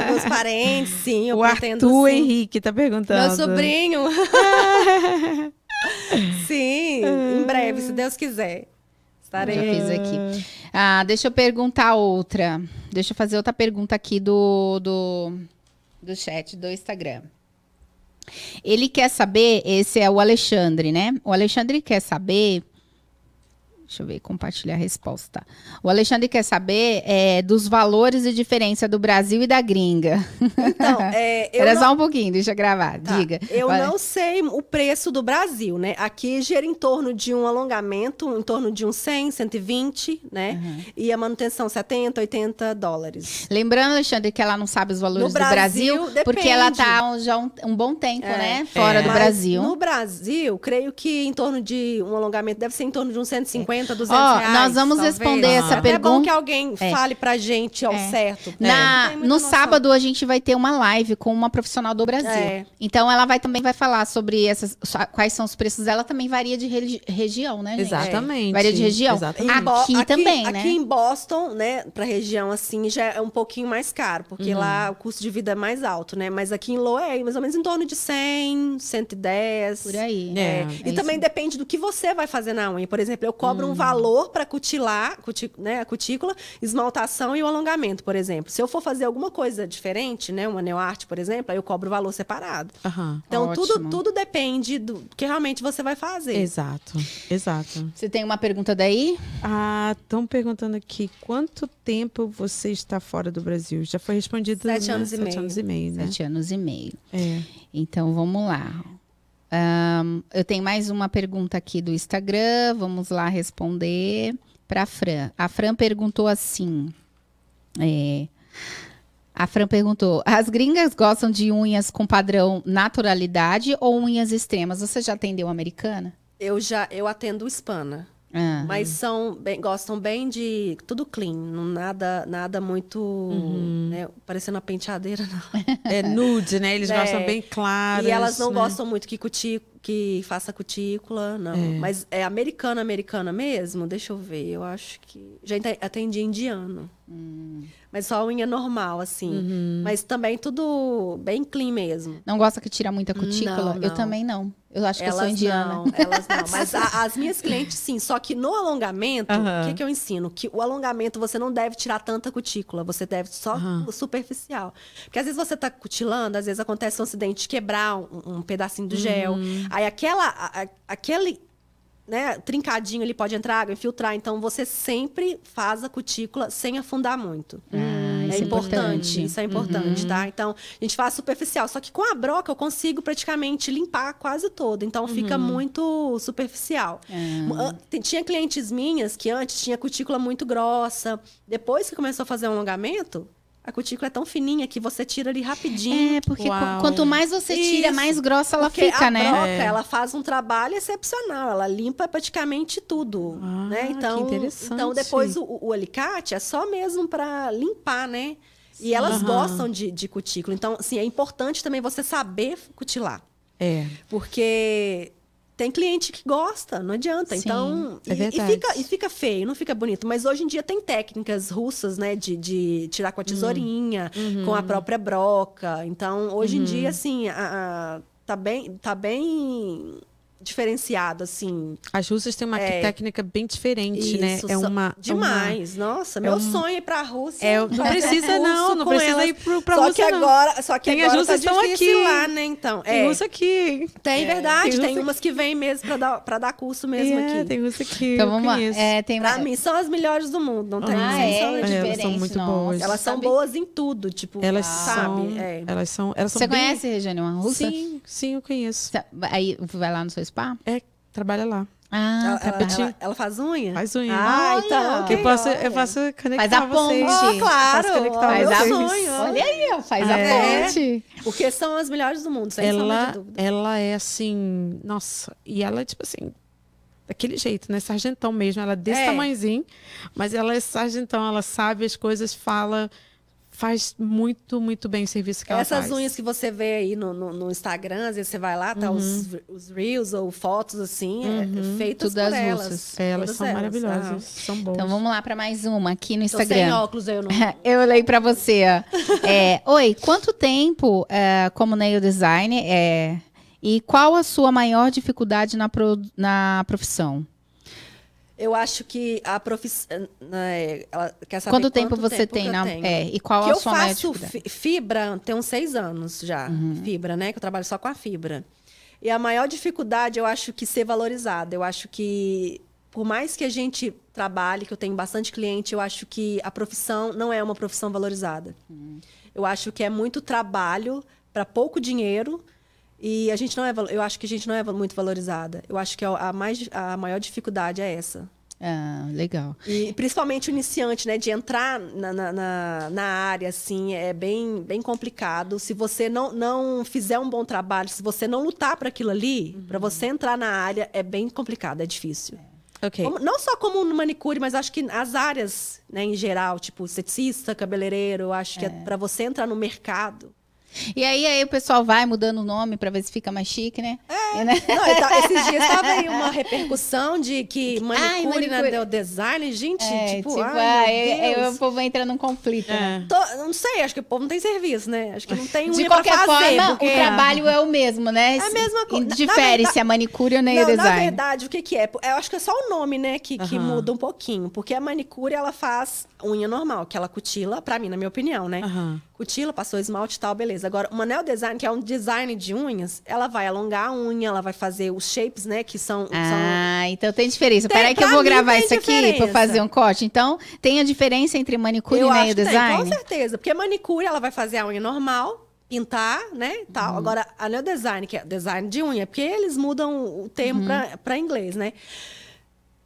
Meus parentes, sim, eu o pretendo Arthur sim. Henrique tá perguntando. Meu sobrinho. sim, em breve, se Deus quiser. Estarei Já fiz aqui. Ah, deixa eu perguntar outra. Deixa eu fazer outra pergunta aqui do, do, do chat do Instagram. Ele quer saber, esse é o Alexandre, né? O Alexandre quer saber. Deixa eu ver, compartilhar a resposta. O Alexandre quer saber é, dos valores e diferença do Brasil e da gringa. Então, é, Espera não- só um pouquinho, deixa eu gravar. Tá, Diga. Eu Vai. não sei o preço do Brasil, né? Aqui gira em torno de um alongamento, em torno de uns 100, 120, né? E a manutenção 70, 80 dólares. Lembrando, Alexandre, que ela não sabe os valores No do Brasil, Brasil, porque ela depende. tá já um, um bom tempo, É. né? Fora É. do Mas Brasil. No Brasil, creio que em torno de um alongamento deve ser em torno de uns 150, 200 Ó, reais. nós vamos talvez. responder essa Até É bom pergunta. que alguém É. fale pra gente ao É. certo. Na, muita no noção. sábado a gente vai ter uma live com uma profissional do Brasil. É. Então ela vai também vai falar sobre essas quais são os preços dela, também varia de regi- região, né, gente? Exatamente. Varia de região. Exatamente. Bo- Aqui também, aqui né? em Boston, né, pra região assim, já é um pouquinho mais caro, porque lá o custo de vida é mais alto, né? Mas aqui em Loa é mais ou menos em torno de 100, 110. Por aí. É. É, É e também isso. depende do que você vai fazer na unha. Por exemplo, eu cobro um valor para cutilar, cuti- né, a cutícula, esmaltação e o alongamento, por exemplo. Se eu for fazer alguma coisa diferente, né, uma neoarte, por exemplo, aí eu cobro o valor separado. Aham. Então, tudo, tudo depende do que realmente você vai fazer. Exato, exato. Você tem uma pergunta daí? Ah, estão perguntando aqui, quanto tempo você está fora do Brasil? Já foi respondido, Sete né? anos e Sete meio. anos e meio, né? Sete anos e meio. É. Então vamos lá. Ahn, eu tenho mais uma pergunta aqui do Instagram. Vamos lá responder para a Fran. A Fran perguntou assim. é, a Fran perguntou: as gringas gostam de unhas com padrão naturalidade ou unhas extremas? Você já atendeu americana? Eu já eu atendo hispana. Ah, Mas são bem- gostam bem de tudo clean, nada nada muito, né, parecendo uma penteadeira não. É nude, né? Eles É. gostam bem claros. e elas não né? gostam muito que cuti- que faça cutícula, não. Mas é americana, americana mesmo? Deixa eu ver, eu acho que já atendi indiano. Mas só unha normal assim. Mas também tudo bem clean mesmo. não gosta que tira muita cutícula? Não, Eu não. também não. Eu acho que eu sou Elas indiana. não, elas não. Mas a- as minhas clientes, sim. Só que no alongamento, o Aham. que, que eu ensino? Que o alongamento você não deve tirar tanta cutícula, você deve só o superficial. Porque às vezes você tá cutilando, às vezes acontece um acidente de quebrar um, um pedacinho do gel. Uhum. Aí aquela, a- aquele né, trincadinho ali pode entrar água, infiltrar. Então você sempre faz a cutícula sem afundar muito. Ah, É isso importante, isso é importante, tá? Então, a gente faz superficial. Só que com a broca eu consigo praticamente limpar quase todo. Então, fica muito superficial. Tem- Tinha clientes minhas que antes tinha cutícula muito grossa. Depois que começou a fazer um alongamento, a cutícula é tão fininha que você tira ali rapidinho. É, porque qu- Uau. quanto mais você tira, Isso. mais grossa ela Porque fica, a né? broca, É. ela faz um trabalho excepcional. Ela limpa praticamente tudo, Ah, né? que Então, interessante. então depois o, o alicate é só mesmo para limpar, né? E elas Aham. gostam de, de cutícula. Então, assim, é importante também você saber cutilar. É. Porque tem cliente que gosta, não adianta. Sim, então, é e, e fica, e fica feio, não fica bonito. Mas hoje em dia tem técnicas russas, né? De, de tirar com a tesourinha, com a própria broca. Então, hoje em dia, assim, a, a- tá bem. Tá bem diferenciado, assim. As russas têm uma É. técnica bem diferente, né? Isso, É só- uma. é uma- Demais. Nossa, meu um- sonho é ir pra Rússia. É, não precisa não, não precisa elas. ir pro, pra só Rússia, que não. agora, só que Tem as agora tá russas estão difícil aqui. lá, né? Então, Tem é. russa aqui. Tem verdade, tem tem, umas que vêm mesmo pra dar, pra dar curso mesmo É, aqui. tem russa aqui. Então vamos lá. É, tem Pra uma- mim, são as melhores do mundo, não tem Ah, é? É, elas são muito boas. Elas são boas em tudo, tipo, Elas sabe? são. É. Elas são. Você conhece, Regiane, uma russa? Sim, sim, eu conheço. Tá, Aí vai lá no seu spa? É, trabalha lá. Ah, Ela, tá ela- ela- ela faz unha? Faz unha. Ah, Olha. então. que eu posso, eu posso conectar Faz a ponte. Oh, claro. Faz a- sonho. Olha aí, ó, faz É. a ponte. Porque são as melhores do mundo, sem ela, de dúvida. ela é assim, nossa, e ela é tipo assim, daquele jeito, né? Sargentão mesmo, ela é desse É. tamanhozinho, mas ela é sargentão, ela sabe as coisas, fala, faz muito, muito bem o serviço que ela Essas faz. unhas que você vê aí no, no, no Instagram, às vezes você vai lá, tá os, os reels ou fotos assim, é, feitas Tudo por as elas. russas. É, elas Todas são maravilhosas, Ah. são boas. Então vamos lá para mais uma aqui no Tô sem Instagram. óculos, eu não. Eu leio para você. ó. É, Oi, quanto tempo é, como nail design é, e qual a sua maior dificuldade na, pro- na profissão? Eu acho que a profissão. Né, ela quer saber Quanto tempo quanto você tempo tem eu na é, e qual que a eu sua maior faço dificuldade? fi- fibra tem uns seis anos já. Fibra, né? Que eu trabalho só com a fibra. E a maior dificuldade, eu acho que ser valorizada. Eu acho que, por mais que a gente trabalhe, que eu tenho bastante cliente, eu acho que a profissão não é uma profissão valorizada. Eu acho que é muito trabalho para pouco dinheiro. E a gente não é, eu acho que a gente não é muito valorizada. Eu acho que a, mais, a maior dificuldade é essa. Ah, legal. E principalmente o iniciante, né? De entrar na, na, na, área, assim, é bem, bem complicado. Se você não, não fizer um bom trabalho, se você não lutar para aquilo ali, para você entrar na área, é bem complicado, é difícil. Ok. Como- não só como no manicure, mas acho que as áreas, né, em geral, tipo esteticista, cabeleireiro, eu acho que é para você entrar no mercado. E aí, aí o pessoal vai mudando o nome para ver se fica mais chique, né? É. né? Não, eu ta- esses dias estava aí uma repercussão de que Ai, manicure, manicure. na design, gente, É, tipo, tipo, ai, meu é- é- Deus. o povo entra num conflito. né? É. Tô- não sei, acho que o povo não tem serviço, né? Acho que não tem De unha pra qualquer fazer, forma, porque- o trabalho é o mesmo, né? É a mesma coisa. Na- Difere na se é manicure ou nail Não, na design. verdade, o que que é? Eu acho que é só o nome, né, que, que Aham. muda um pouquinho. Porque a manicure, ela faz unha normal, que ela cutila, pra mim, na minha opinião, né? Aham. Cutila, passou esmalte e tal, beleza. Agora, uma nail design, que é um design de unhas, ela vai alongar a unha, ela vai fazer os shapes, né, que são... são Ah, então tem diferença. Tem, Peraí que eu vou gravar isso aqui pra diferença. fazer um corte. Então, tem a diferença entre manicure eu e nail que tem, design? com certeza. Porque manicure, ela vai fazer a unha normal, pintar, né, e Uhum. tal. Agora, a nail design, que é design de unha, porque eles mudam o termo Uhum. pra para inglês, né?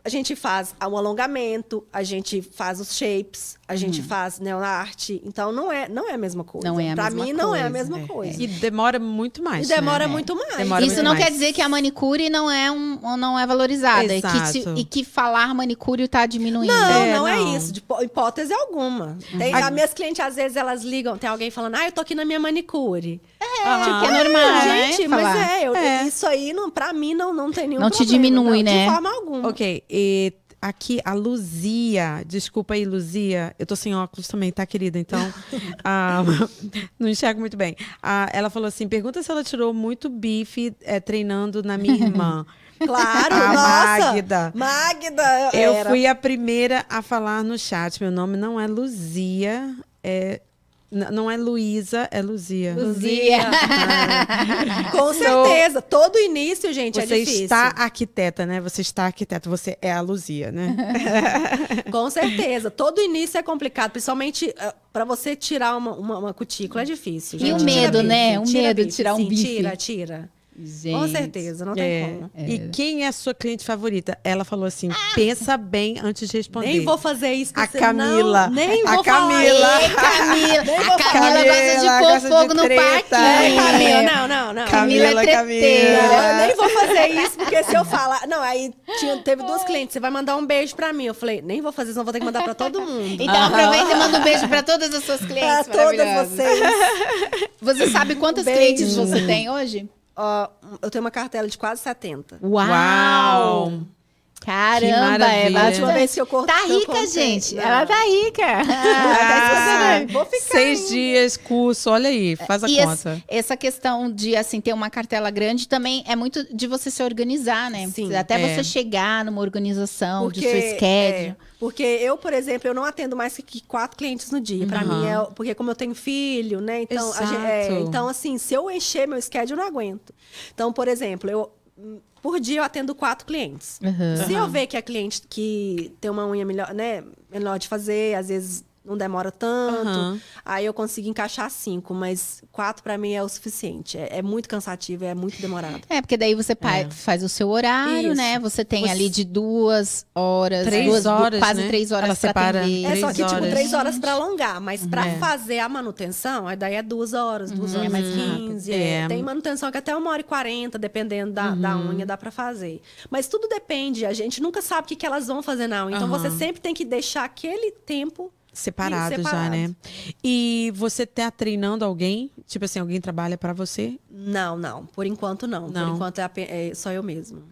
A gente faz um alongamento, a gente faz os shapes, a gente faz neonarte. Então, não é, não é a mesma coisa. Uhum. Não é a pra mesma mim, não é a coisa, mesma é, coisa. E demora muito mais. E demora né? muito mais. Demora Isso muito não mais. quer dizer que a manicure não é, um, ou não é valorizada. E que, Exato. e que falar manicure tá diminuindo. Não, É, não, é não. isso, de hipó- hipótese alguma. Tem, A- As minhas clientes, às vezes, elas ligam, tem alguém falando, ah, eu tô aqui na minha manicure. Aham. que é normal, Gente, né? mas Falar. é, eu- É. isso aí, não, pra mim, não, não tem nenhum Não te problema, diminui, não, né? De forma alguma. Ok, e aqui a Luzia, desculpa aí, Luzia, eu tô sem óculos também, tá, querida? Então, ah, não enxergo muito bem. Ah, ela falou assim: pergunta se ela tirou muito bife eh, treinando na minha irmã. Claro, A nossa. Magda. Magda, Eu era. fui a primeira a falar no chat. Meu nome não é Luzia, é. Não é Luísa, é Luzia. Luzia. Com certeza. Todo início, gente, Você é difícil. está arquiteta, né? Você está arquiteta, você é a Luzia, né? Com certeza. Todo início é complicado, principalmente eh, pra você tirar uma, uma, uma cutícula é difícil. E gente. o Tira medo, bife, né? O medo de tirar um sim, bife. Tira, tira. Gente. Com certeza, não tem É. como. E quem é a sua cliente favorita? Ela falou assim: pensa bem antes de responder. Nem vou fazer isso. A você Camila. Não, nem A vou Camila. Ei, Camila. Nem A vou Camila falar. gosta de Camila pôr gosta de fogo no treta. parquinho. É, Camila, não, não, não. Camila é Camila. Não, Camila. eu nem vou fazer isso, porque se eu falar. Não, aí tinha, teve duas clientes, você vai mandar um beijo pra mim. Eu falei, nem vou fazer, senão vou ter que mandar pra todo mundo. Então aproveita e manda um beijo pra todas as suas clientes Pra todas vocês. Você sabe quantas Beijo. clientes você tem hoje? Ó, eu tenho uma cartela de quase 70. Uau! Caramba, é maravilha. A última bastante. vez que eu cortei. Tá rica, gente. Ela tá rica. Ah, Vou ficar seis ainda. dias, curso, olha aí, faz a E conta. esse- essa questão de assim ter uma cartela grande também é muito de você se organizar, né? Sim, Até é. você chegar numa organização de Porque, seu schedule. é, porque eu, por exemplo, eu não atendo mais que quatro clientes no dia. Pra Aham. mim é. Porque como eu tenho filho, né? Então, gente- é, então, assim, se eu encher meu schedule, eu não aguento. Então, por exemplo, eu. Por dia eu atendo quatro clientes. Uhum. Se eu ver que a cliente que tem uma unha melhor, né, melhor de fazer, às vezes não demora tanto, Aham. aí eu consigo encaixar cinco, mas quatro pra mim é o suficiente. É, é muito cansativo, é muito demorado. É, porque daí você É. faz o seu horário, Isso. né? Você tem Você- ali de duas horas, Três duas, du- horas, quase né? três horas Ela pra separa. atender. É Três só que, tipo, horas. três horas pra alongar, mas pra É. fazer a manutenção, aí daí é duas horas, duas horas mais mais quinze. é. É. Tem manutenção que até uma hora e quarenta, dependendo da, da unha, dá pra fazer. Mas tudo depende, a gente nunca sabe o que, que elas vão fazer na unha. Então você sempre tem que deixar aquele tempo. Separado, já, separado. né? E você tá treinando alguém? Tipo assim, alguém trabalha pra você? Não, não. Por enquanto, não. Não. Por enquanto é, é só eu mesma.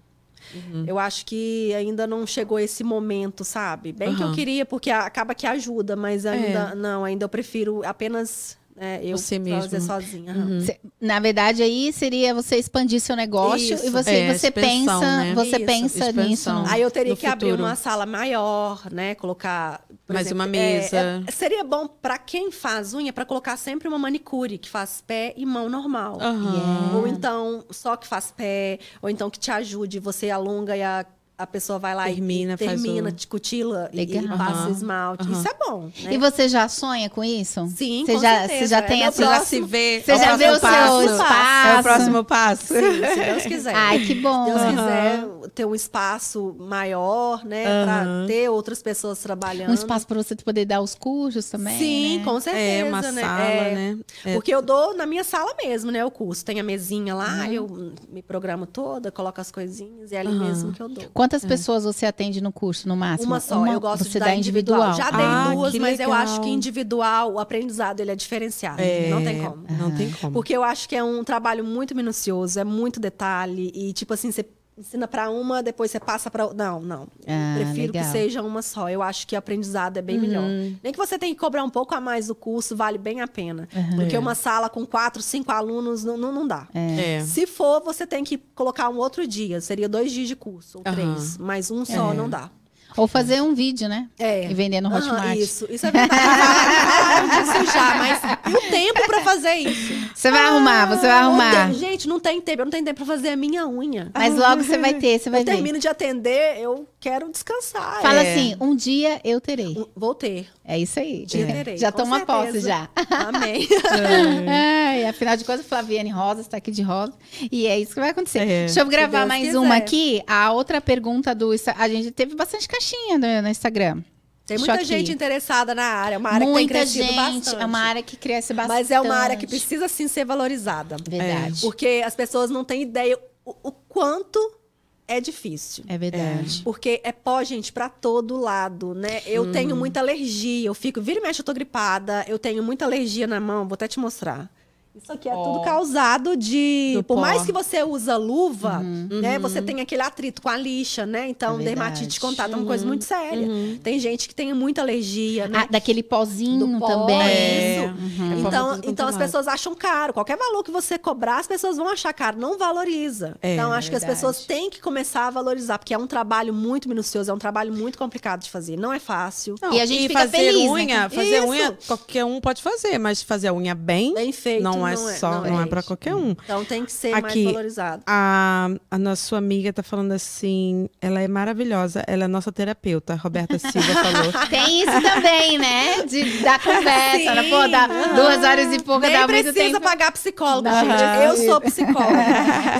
Eu acho que ainda não chegou esse momento, sabe? Bem que eu queria, porque acaba que ajuda, mas ainda não, ainda eu prefiro apenas é, eu Você fazer mesmo. sozinha. aham. Cê- Na verdade, aí seria você expandir seu negócio Isso. e você, É, você pensa, né? você Isso, pensa expansão. nisso. no- Aí eu teria No que abrir futuro. uma sala maior, né? Colocar. Mais uma é, mesa. é, seria bom pra quem faz unha para colocar sempre uma manicure que faz pé e mão normal. Aham. Ou então só que faz pé, ou então que te ajude, você alonga e a, a pessoa vai lá Termina, e faz termina, o- te cutila e, e Legal. passa Aham. esmalte. Aham. Isso é bom, né? E você já sonha com isso? Sim, você já, certeza. Você já É tem essa. Você já se vê. Você é o já vê próximo o seu espaço. É o próximo passo. Sim, se Deus quiser. Ai, que bom. Se Deus Aham. quiser ter um espaço maior, né? Aham. Pra ter outras pessoas trabalhando. Um espaço para você poder dar os cursos também. Sim, né? com certeza. É, uma né? sala, É, né? É. Porque eu dou na minha sala mesmo, né? O curso. Tem a mesinha lá, eu me programo toda, coloco as coisinhas e é ali mesmo que eu dou. Quantas pessoas você atende no curso, no máximo? Uma só, eu gosto você de dá dar individual. Já dei Ah, duas, mas eu acho que individual, o aprendizado, ele é diferenciado. É, Não tem como. Não tem como. Porque eu acho que é um trabalho muito minucioso, é muito detalhe. E, tipo assim, você ensina pra uma, depois você passa pra outra. Não, não. Ah, Prefiro legal. que seja uma só. Eu acho que o aprendizado é bem melhor. Nem que você tenha que cobrar um pouco a mais do curso, vale bem a pena. Porque É. uma sala com quatro, cinco alunos não, não, não dá. É. Se for, você tem que colocar um outro dia. Seria dois dias de curso, ou Aham. três. Mas um só não dá. Ou fazer um vídeo, né? É. E vender no Hotmart. isso, isso é verdade. Falaram disso já, mas e o tempo pra fazer isso? Você vai arrumar, você vai Não arrumar. tem- gente, não tem tempo. Eu não tenho tempo pra fazer a minha unha. Mas logo você vai ter, você vai eu ver. termino de atender, eu quero descansar. Fala É. assim, um dia eu terei. Um- Vou ter. É isso aí. Dia É. terei. Já toma posse já. Amém. Ai, afinal de contas, Flaviane Rosa está aqui de rosa. E é isso que vai acontecer. É. Deixa eu gravar Deus mais quiser. uma aqui. A outra pergunta do A gente teve bastante caixinha no, no Instagram. Tem muita aqui. gente interessada na área. É uma área Muita que tem crescido gente. bastante. É uma área que cresce bastante. Mas é uma área que precisa sim ser valorizada. Verdade. Porque as pessoas não têm ideia o, o quanto é difícil. É verdade. Porque é pó, gente, pra todo lado, né? Eu Uhum. tenho muita alergia, eu fico, vira e mexe, eu tô gripada, eu tenho muita alergia na mão, vou até te mostrar. Isso aqui é Ó. tudo causado de. Do por pó. mais que você usa luva, né? Você tem aquele atrito com a lixa, né? Então, Uhum. É dermatite contato é uma coisa muito séria. Tem gente que tem muita alergia, né? Ah, daquele pozinho Do pó, também. é. É. Uhum. É Então, então as pessoas acham caro. Qualquer valor que você cobrar, as pessoas vão achar caro. Não valoriza. É, então, acho que as pessoas têm que começar a valorizar, porque é um trabalho muito minucioso, é um trabalho muito complicado de fazer. Não é fácil. Não, E a gente fica fazer feliz, né? unha, fazer Isso. unha, qualquer um pode fazer, mas fazer a unha bem, Bem feito. não é só, não é, gente. para qualquer um. Então tem que ser Aqui, mais valorizado. A, a nossa sua amiga tá falando assim, ela é maravilhosa, ela é nossa terapeuta, Roberta Silva falou. Tem isso também, né? De, da conversa. né? Pô, dá duas horas e pouco, Nem dá muito precisa tempo. pagar psicólogo, Aham. gente. Eu sou psicóloga.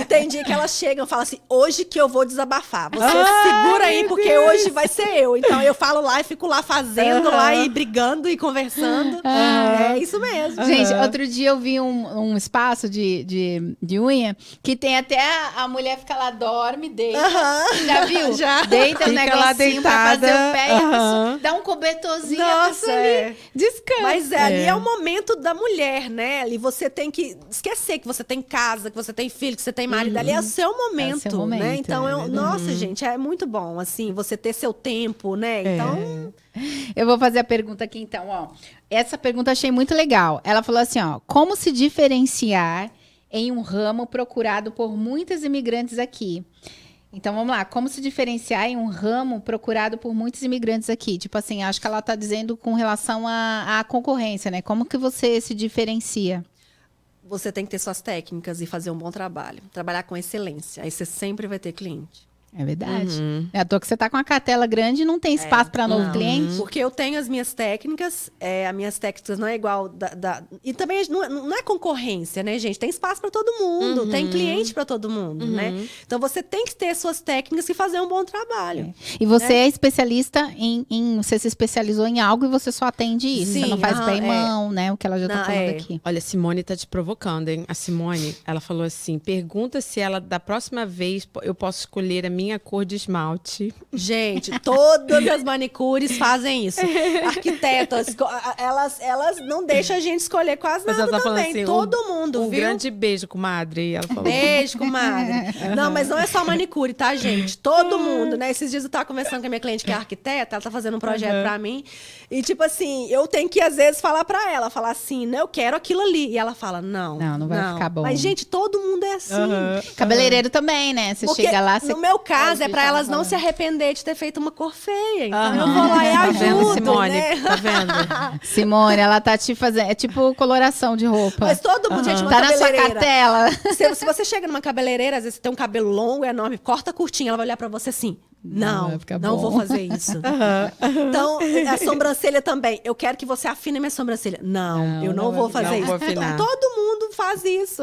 e tem dia que elas chegam e falam assim: hoje que eu vou desabafar. Você segura aí, porque hoje vai ser eu. Então eu falo lá e fico lá fazendo lá e brigando e conversando. É isso mesmo. Gente, outro dia eu vi um, um, um espaço de, de, de unha que tem até a, a mulher fica lá, dorme, deita. Já viu? Já. Deita o negocinho lá pra fazer deitada, o pé e a pessoa aham. dá um cobertorzinho Nossa, ali é. descansa. Mas é, ali É. é o momento da mulher, né? Ali você tem que esquecer que você tem casa, que você tem filho, que você tem marido. Ali é o seu momento, É o seu momento, né? Então, é eu- nossa, gente, é muito bom, assim, você ter seu tempo, né? É. Então, Eu vou fazer a pergunta aqui então, ó. Essa pergunta achei muito legal. Ela falou assim, ó: como se diferenciar em um ramo procurado por muitos imigrantes aqui? Então vamos lá, como se diferenciar em um ramo procurado por muitos imigrantes aqui? Tipo assim, acho que ela tá dizendo com relação à, à concorrência, né? Como que você se diferencia? você tem que ter suas técnicas e fazer um bom trabalho. Trabalhar com excelência. Aí você sempre vai ter cliente. É verdade. É à toa que você tá com uma cartela grande e não tem espaço para novo Não, cliente. Porque eu tenho as minhas técnicas, é, as minhas técnicas não é igual da, da- e também não, é- não é concorrência, né, gente? Tem espaço para todo mundo, tem cliente para todo mundo, né? Então você tem que ter suas técnicas e fazer um bom trabalho. E você é, especialista em, em- Você se especializou em algo e você só atende isso. você Sim, não faz e é. mão, né? O que ela já tá Não, falando é. aqui. Olha, a Simone tá te provocando, hein? A Simone, ela falou assim: pergunta se ela, da próxima vez, eu posso escolher a minha cor de esmalte. Gente, todas as manicures fazem isso. Arquitetas, elas, elas não deixam a gente escolher quase nada tá também. assim, Todo um- mundo, Um viu? grande beijo, comadre. Ela falou. Beijo, comadre. Não, mas não é só manicure, tá, gente? Todo mundo, né? Esses dias eu tava conversando com a minha cliente que é arquiteta, ela tá fazendo um projeto pra mim. E, tipo assim, eu tenho que, às vezes, falar pra ela, falar assim, né? Eu quero aquilo ali. E ela fala, não. Não, não vai ficar bom. Mas, gente, todo mundo é assim. Cabeleireiro também, né? Você Porque chega lá, você. no meu caso, é Gil elas tava não se arrepender de ter feito uma cor feia. Então Aham. eu vou lá e Tá ajudo, vendo, Simone? né? Tá vendo? Simone, ela tá te fazendo. É tipo coloração de roupa. Mas todo mundo, gente, uma tá na sua cartela. Se, se você chega numa cabeleireira, às vezes você tem um cabelo longo, enorme, corta curtinho, ela vai olhar pra você assim. Não, Não, não bom." vou fazer isso. Então, a sobrancelha também. Eu quero que você afine minha sobrancelha. Não, Não, eu não, não vou fazer não vou isso. afinar. Então, todo mundo faz isso.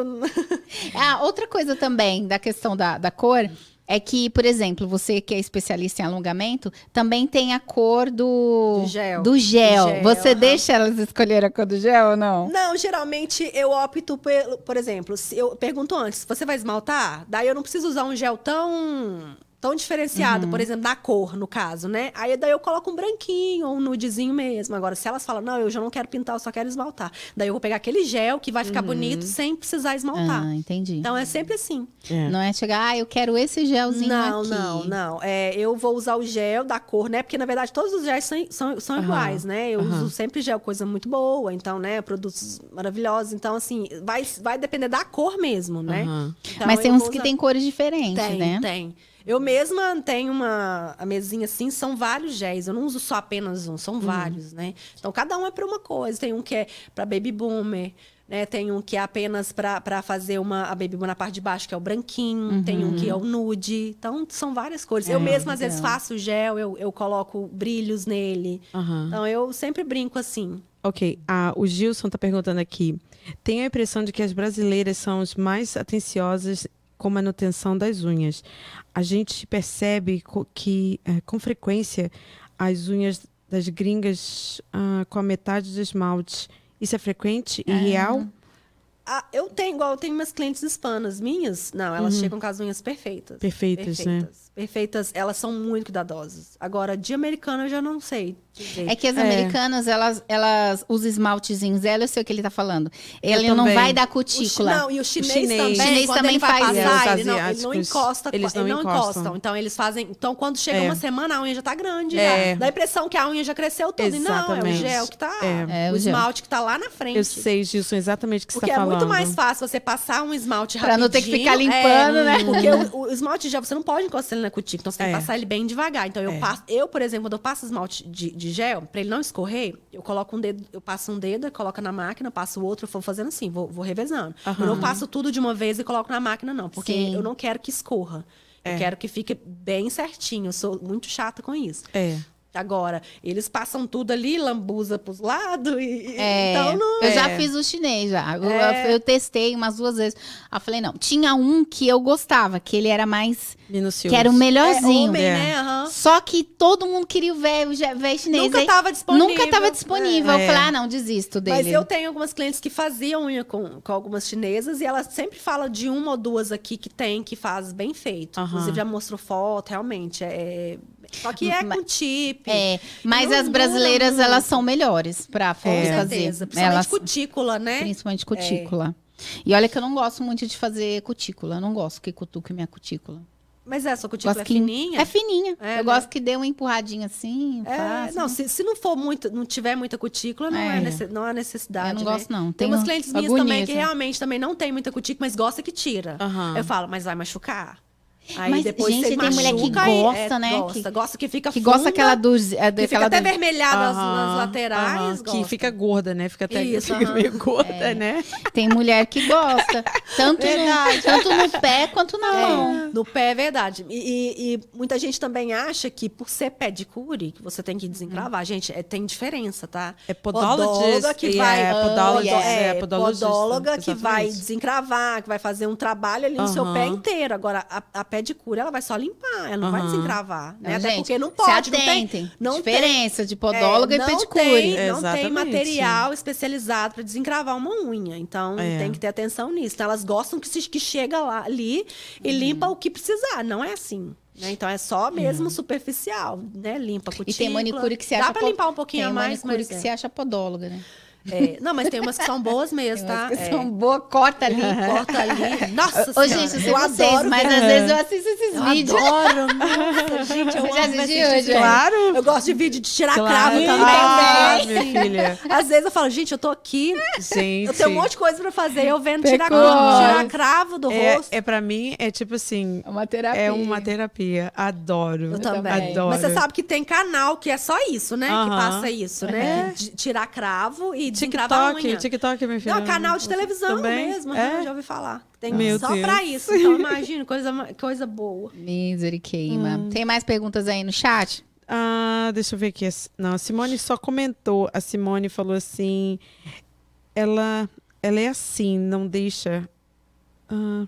Ah, outra coisa também da questão da, da cor é que, por exemplo, você que é especialista em alongamento, também tem a cor do Do gel. Do gel. Do gel, você aham. deixa elas escolher a cor do gel ou não? Não, geralmente eu opto pelo, por exemplo, se eu pergunto antes, você vai esmaltar? Daí eu não preciso usar um gel tão tão diferenciado, Uhum. por exemplo, da cor, no caso, né? Aí daí eu coloco um branquinho ou um nudezinho mesmo. Agora, se elas falam, não, eu já não quero pintar, eu só quero esmaltar. Daí eu vou pegar aquele gel que vai ficar bonito sem precisar esmaltar. Ah, entendi. Então é sempre assim. É. Não é chegar, ah, eu quero esse gelzinho Não, aqui. não, não. É, eu vou usar o gel da cor, né? Porque, na verdade, todos os géis são, são, são Aham, iguais, né? Eu uso sempre gel, coisa muito boa. Então, né? Produtos maravilhosos. Então, assim, vai, vai depender da cor mesmo, né? Então, Mas tem eu uns que usar- tem cores diferentes, Tem, né? tem. Eu mesma tenho uma a mesinha assim, são vários géis. Eu não uso só apenas um, são vários, né? Então cada um é para uma coisa. Tem um que é para baby boomer, né? Tem um que é apenas para fazer uma a baby boomer na parte de baixo, que é o branquinho, tem um que é o nude. Então são várias cores. eu É, mesma às vezes legal. faço gel, eu, eu coloco brilhos nele. Aham. Então eu sempre brinco assim. Ok, ah, o Gilson tá perguntando aqui. Tenho a impressão de que as brasileiras são as mais atenciosas com manutenção das unhas. A gente percebe que, eh, com frequência, as unhas das gringas ah, com a metade do esmalte. Isso é frequente e real? Ah, eu tenho, igual eu tenho minhas clientes hispanas minhas. Não, elas chegam com as unhas perfeitas. Uhum. Perfeitas, né? Perfeitas, elas são muito cuidadosas. Agora, de americana eu já não sei. É que as É. americanas, elas, elas, os esmaltezinhos dela, eu sei o que ele tá falando. Ele não também. vai dar O chi- cutícula. não, e o chinês, chinês. também, O chinês quando também faz isso. passar, ele não, ele não encosta, eles não ele não encostam. encostam. Então eles fazem, então quando chega É. uma semana a unha já tá grande, É. já. Dá a impressão que a unha já cresceu toda. E não, é o gel que tá, É. É, o o esmalte que tá lá na frente. Eu sei, Gilson, exatamente o que você Porque é falando. muito mais fácil você passar um esmalte Pra não ter que ficar rapidinho, limpando, é, né? Porque o, o esmalte de gel, você não pode encostar ele na cutícula, então você tem É. que passar ele bem devagar. Então eu É. passo, eu, por exemplo, quando eu passo esmalte de, de gel, pra ele não escorrer, eu coloco um dedo, eu passo um dedo, coloco na máquina, passo o outro, eu vou fazendo assim, vou, vou revezando. Eu Aham. não passo tudo de uma vez e coloco na máquina, não, porque Sim. eu não quero que escorra. É. Eu quero que fique bem certinho. Eu sou muito chata com isso. É. Agora, eles passam tudo ali, lambuza pros lados, e, É, então não... eu já é. fiz o chinês já. Eu, É. eu testei umas duas vezes. Eu falei, não. Tinha um que eu gostava, que ele era mais. Minucioso. Que era o É melhorzinho. homem, É. né? Aham. Só que todo mundo queria o velho chinês. Nunca Aí tava disponível. Nunca tava disponível. Eu falei, ah, não, desisto dele. Mas eu tenho algumas clientes que faziam unha com, com algumas chinesas e elas sempre falam de uma ou duas aqui que tem, que faz bem feito. Aham. Inclusive, já mostrou foto, realmente. É... Só que é com chip. É, mas Não as brasileiras, muito. elas são melhores pra Com fazer. certeza. Principalmente Elas, cutícula, né? principalmente cutícula. E olha que eu não gosto muito de fazer cutícula. Eu não gosto que cutuque minha cutícula. Mas é, sua cutícula Gosto é fininha? É fininha. É, eu né? gosto que dê uma empurradinha assim. É, não, se, se não for muito, não tiver muita cutícula, não, é. É. não há necessidade. Eu não né? gosto, não. Tem Tenho umas clientes minhas agonia, também que realmente também não tem muita cutícula, mas gosta que tira. Aham. Eu falo, mas vai machucar. Aí Mas, depois gente, você tem mulher que e- gosta, é, né? Gosta, Que- gosta que fica Que gosta funda, aquela dos. É, que fica até do- vermelhada nas, Aham, nas laterais. aham, que gosta. fica gorda, né? Fica até Isso, fica aham. meio gorda, né? Tem mulher que gosta. Tanto, no, tanto no pé quanto na mão. É, no pé é verdade. E, e- e muita gente também acha que por ser pé de cure, que você tem que desencravar. Gente, é- tem diferença, tá? É podologist. que vai. É, podologist. Podo- é, é, podóloga que vai desencravar, que vai fazer um trabalho ali no seu pé inteiro. Agora, a, a pé de cura, ela vai só limpar, ela não vai Aham. desencravar. Né? Até gente, porque não pode, não tem. atentem. Não Diferença de tem, podóloga é, e pedicure. Tem, não tem Exatamente. material especializado para desencravar uma unha. Então, É. tem que ter atenção nisso. Então, elas gostam que, se, que chega lá, ali e Uhum. limpa o que precisar. Não é assim. né? Então, é só mesmo superficial, né? Limpa a E cutícula. tem manicure que se Dá acha. pra po- limpar um pouquinho tem mais, manicure mas que é. se acha podóloga, né? É, não, mas tem umas que são boas Tem mesmo, tá? umas que É. são boas, corta ali. Corta ali. Nossa Ô, Senhora, gente, eu eu vocês, adoro mas às vezes eu assisto esses Eu vídeos. adoro. Nossa, gente, eu Já. Jé? Claro. Eu gosto de vídeo de tirar Claro. cravo também. Ah, minha filha. Às vezes eu falo, gente, eu tô aqui, Gente. eu tenho um monte de coisa pra fazer. Eu vendo tirar, Pecou. tirar cravo do é, rosto. é pra mim, é tipo assim, É uma terapia. é uma terapia. Adoro. Eu também. Adoro. Mas você sabe que tem canal que é só isso, né? Que Aham. passa isso, né? Que de- tirar cravo e TikTok, unha. TikTok, minha filha. Não, canal de televisão também? mesmo, É? aham, já ouvi falar. Tem Meu só Deus. pra isso. Então, imagina, coisa, coisa boa. Miseriqueima. Hum. Tem mais perguntas aí no chat? Ah, deixa eu ver aqui. Não, a Simone só comentou. A Simone falou assim: ela, ela é assim, não deixa. Ah,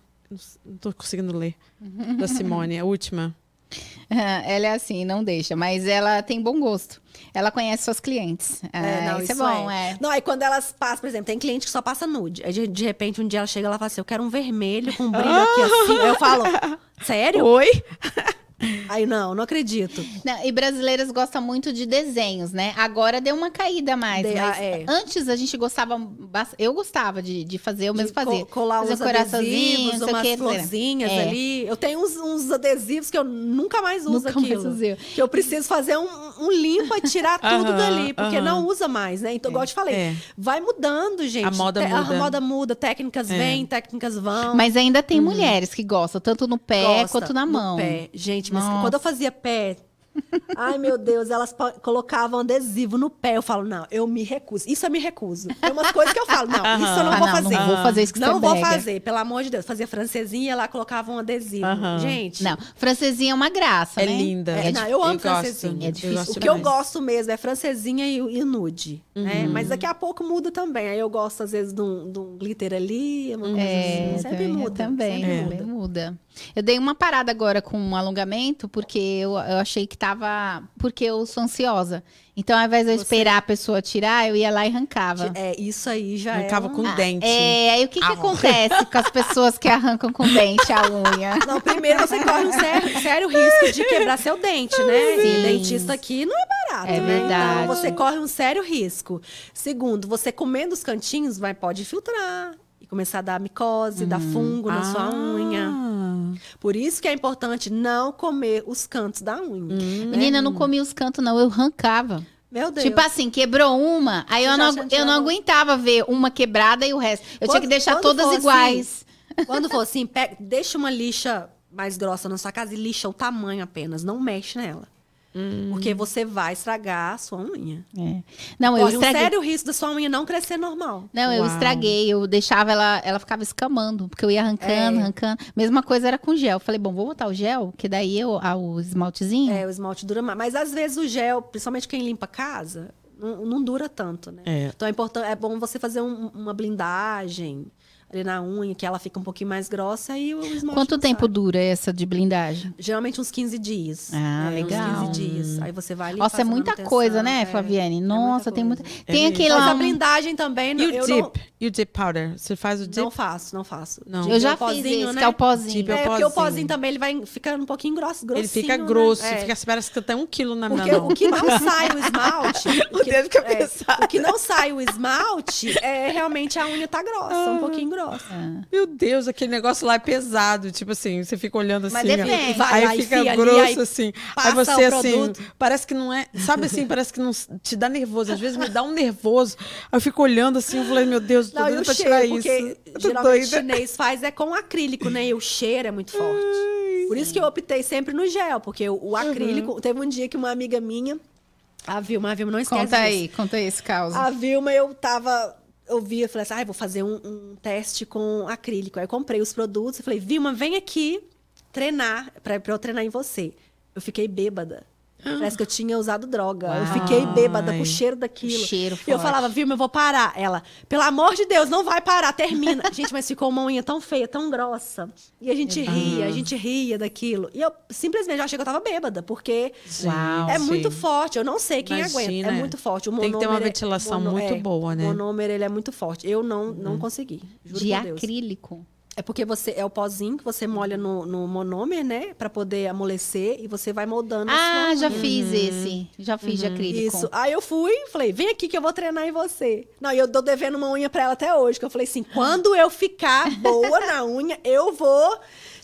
não tô conseguindo ler. Da Simone, a última. Ela é assim, não deixa, mas ela tem bom gosto. Ela conhece suas clientes. Ah, isso, é bom, é. Não, aí quando elas passam, por exemplo, tem cliente que só passa nude. Aí de, de repente um dia ela chega e ela fala assim: Eu quero um vermelho com um brilho aqui assim. Aí eu falo: Sério? Oi? Aí não, não acredito. Não, e brasileiras gostam muito de desenhos, né? Agora deu uma caída mais. De- mas é. antes a gente gostava. Eu gostava de, de fazer, eu mesmo De co- fazia. Colar Fazer uns adesivos, umas quê, florzinhas É. ali. Eu tenho uns, uns adesivos que eu nunca mais uso Nunca mais aquilo. usei. Que eu preciso fazer um, um limpa e tirar tudo dali, porque não usa mais, né? Então, igual eu te falei, É. vai mudando, gente. A moda Te- muda. A moda muda, técnicas É. vêm, técnicas vão. Mas ainda tem mulheres que gostam, tanto no pé Gosta quanto na no mão. pé. Gente, mas Nossa. quando eu fazia pé. Ai, meu Deus, elas colocavam adesivo no pé. Eu falo, não, eu me recuso. Isso eu me recuso. Tem umas coisas que eu falo, não, isso eu não Ah, vou não, fazer. não vou fazer isso que Não você vou fazer, pelo amor de Deus. Fazia francesinha, lá colocava um adesivo. Gente. Não, francesinha é uma graça, É né? linda. É, não, eu amo francesinha. gosto. É difícil O que eu gosto mesmo é francesinha e, e nude. Né? Uhum. Mas daqui a pouco muda também. Aí eu gosto, às vezes, de um, de um glitter ali, uma coisa É, assim. Sempre também, muda. Também, sempre É. também muda. Eu dei uma parada agora com um alongamento, porque eu, eu achei que tava. Porque eu sou ansiosa. Então, ao invés de eu Você- esperar a pessoa tirar, eu ia lá e arrancava. É, isso aí já Arrancava é. com uma- dente. É, aí o que, que Ah. acontece com as pessoas que arrancam com dente a unha? Não, primeiro você corre um sério, sério risco de quebrar seu dente, né? Sim. E dentista aqui não é barato, É né? verdade. Então você corre um sério risco. Segundo, você comendo os cantinhos vai pode filtrar começar a dar micose, dar fungo na sua Ah. unha. Por isso que é importante não comer os cantos da unha. Hum. né? Menina, eu não comia os cantos, não, eu arrancava. Meu Deus. Tipo assim, quebrou uma, aí eu não, tinha eu não aguentava ver uma quebrada e o resto. Eu tinha Quando- que deixar todas for iguais. Quando for assim, pega- deixa uma lixa mais grossa na sua casa e lixa o tamanho apenas, não mexe nela. Porque você vai estragar a sua unha. É. Não, eu Corre um estraguei. sério risco da sua unha não crescer normal. Não, eu Uau. estraguei, eu deixava ela, ela ficava escamando, porque eu ia arrancando, É. arrancando. Mesma coisa era com gel. Falei, bom, vou botar o gel, que daí eu, ah, o esmaltezinho. É, o esmalte dura mais. Mas às vezes o gel, principalmente quem limpa a casa, não, não dura tanto, né? É. Então é, importante, é bom você fazer um- uma blindagem ali na unha, que ela fica um pouquinho mais grossa e o esmalte Quanto tempo sai. dura essa de blindagem? Geralmente uns 15 dias. Ah, É, legal. Uns 15 dias. Aí você vai ali Nossa, é a muita coisa, né, é, Flaviane? é Nossa, tem muita. coisa. Tem aquele Mas lá. a um- blindagem também, E o eu dip? E o dip powder? Você faz o dip? não faço, não faço. Não. Eu já O fiz pozinho, esse, né? que é o pozinho. Tipo, é o É, porque o pozinho. pozinho também ele vai ficando um pouquinho grosso, grossinho. Ele fica né? grosso, É. fica, parece que tem um quilo na minha mão. o que não sai o esmalte. O que, dedo fica é, o que não sai o esmalte é realmente a unha tá grossa, um pouquinho grossa. Meu Deus, aquele negócio lá é pesado. Tipo assim, você fica olhando assim. Mas ó. depende. Vai, aí aí fica enfia ali, grosso aí assim. Aí você o assim, produto. parece que não é. Sabe assim, parece que não te dá nervoso. Às vezes me dá um nervoso. Aí eu fico olhando assim, eu falei, meu Deus, tô Não, doida o pra cheiro, tirar isso. Geralmente doida. chinês faz é com acrílico, né? E o cheiro é muito forte. Por isso que eu optei sempre no gel, porque o, o acrílico. Teve um dia que uma amiga minha, a Vilma, a Vilma não esquece Conta disso. aí, conta aí esse caos. A Vilma, eu tava. Eu vi, eu falei assim, ah, vou fazer um, um teste com acrílico. Aí eu comprei os produtos e falei, Vilma, vem aqui treinar, pra eu treinar em você. Eu fiquei bêbada. Parece que eu tinha usado droga. Eu fiquei bêbada com o cheiro daquilo. O cheiro E eu forte. falava, Vilma, eu vou parar. Ela, pelo amor de Deus, não vai parar, termina. gente, mas ficou uma unha tão feia, tão grossa. E a gente ria, a gente ria daquilo. E eu simplesmente eu achei que eu tava bêbada, porque Uau. é Sim. muito forte. Eu não sei quem aguenta. Imagina, É é. muito forte. O Tem que ter uma é- ventilação mono- muito é, boa, né? Uhum. O monômero, ele é muito forte. Eu não, não consegui. Juro de acrílico. É porque você é o pozinho que você molha no, no monômer, né? Pra poder amolecer e você vai moldando a Ah, sua já unha. fiz esse. Já fiz de acrílico. Isso. Aí eu fui falei, vem aqui que eu vou treinar em você. Não, e eu tô devendo uma unha pra ela até hoje. Que eu falei assim, quando eu ficar boa na unha, eu vou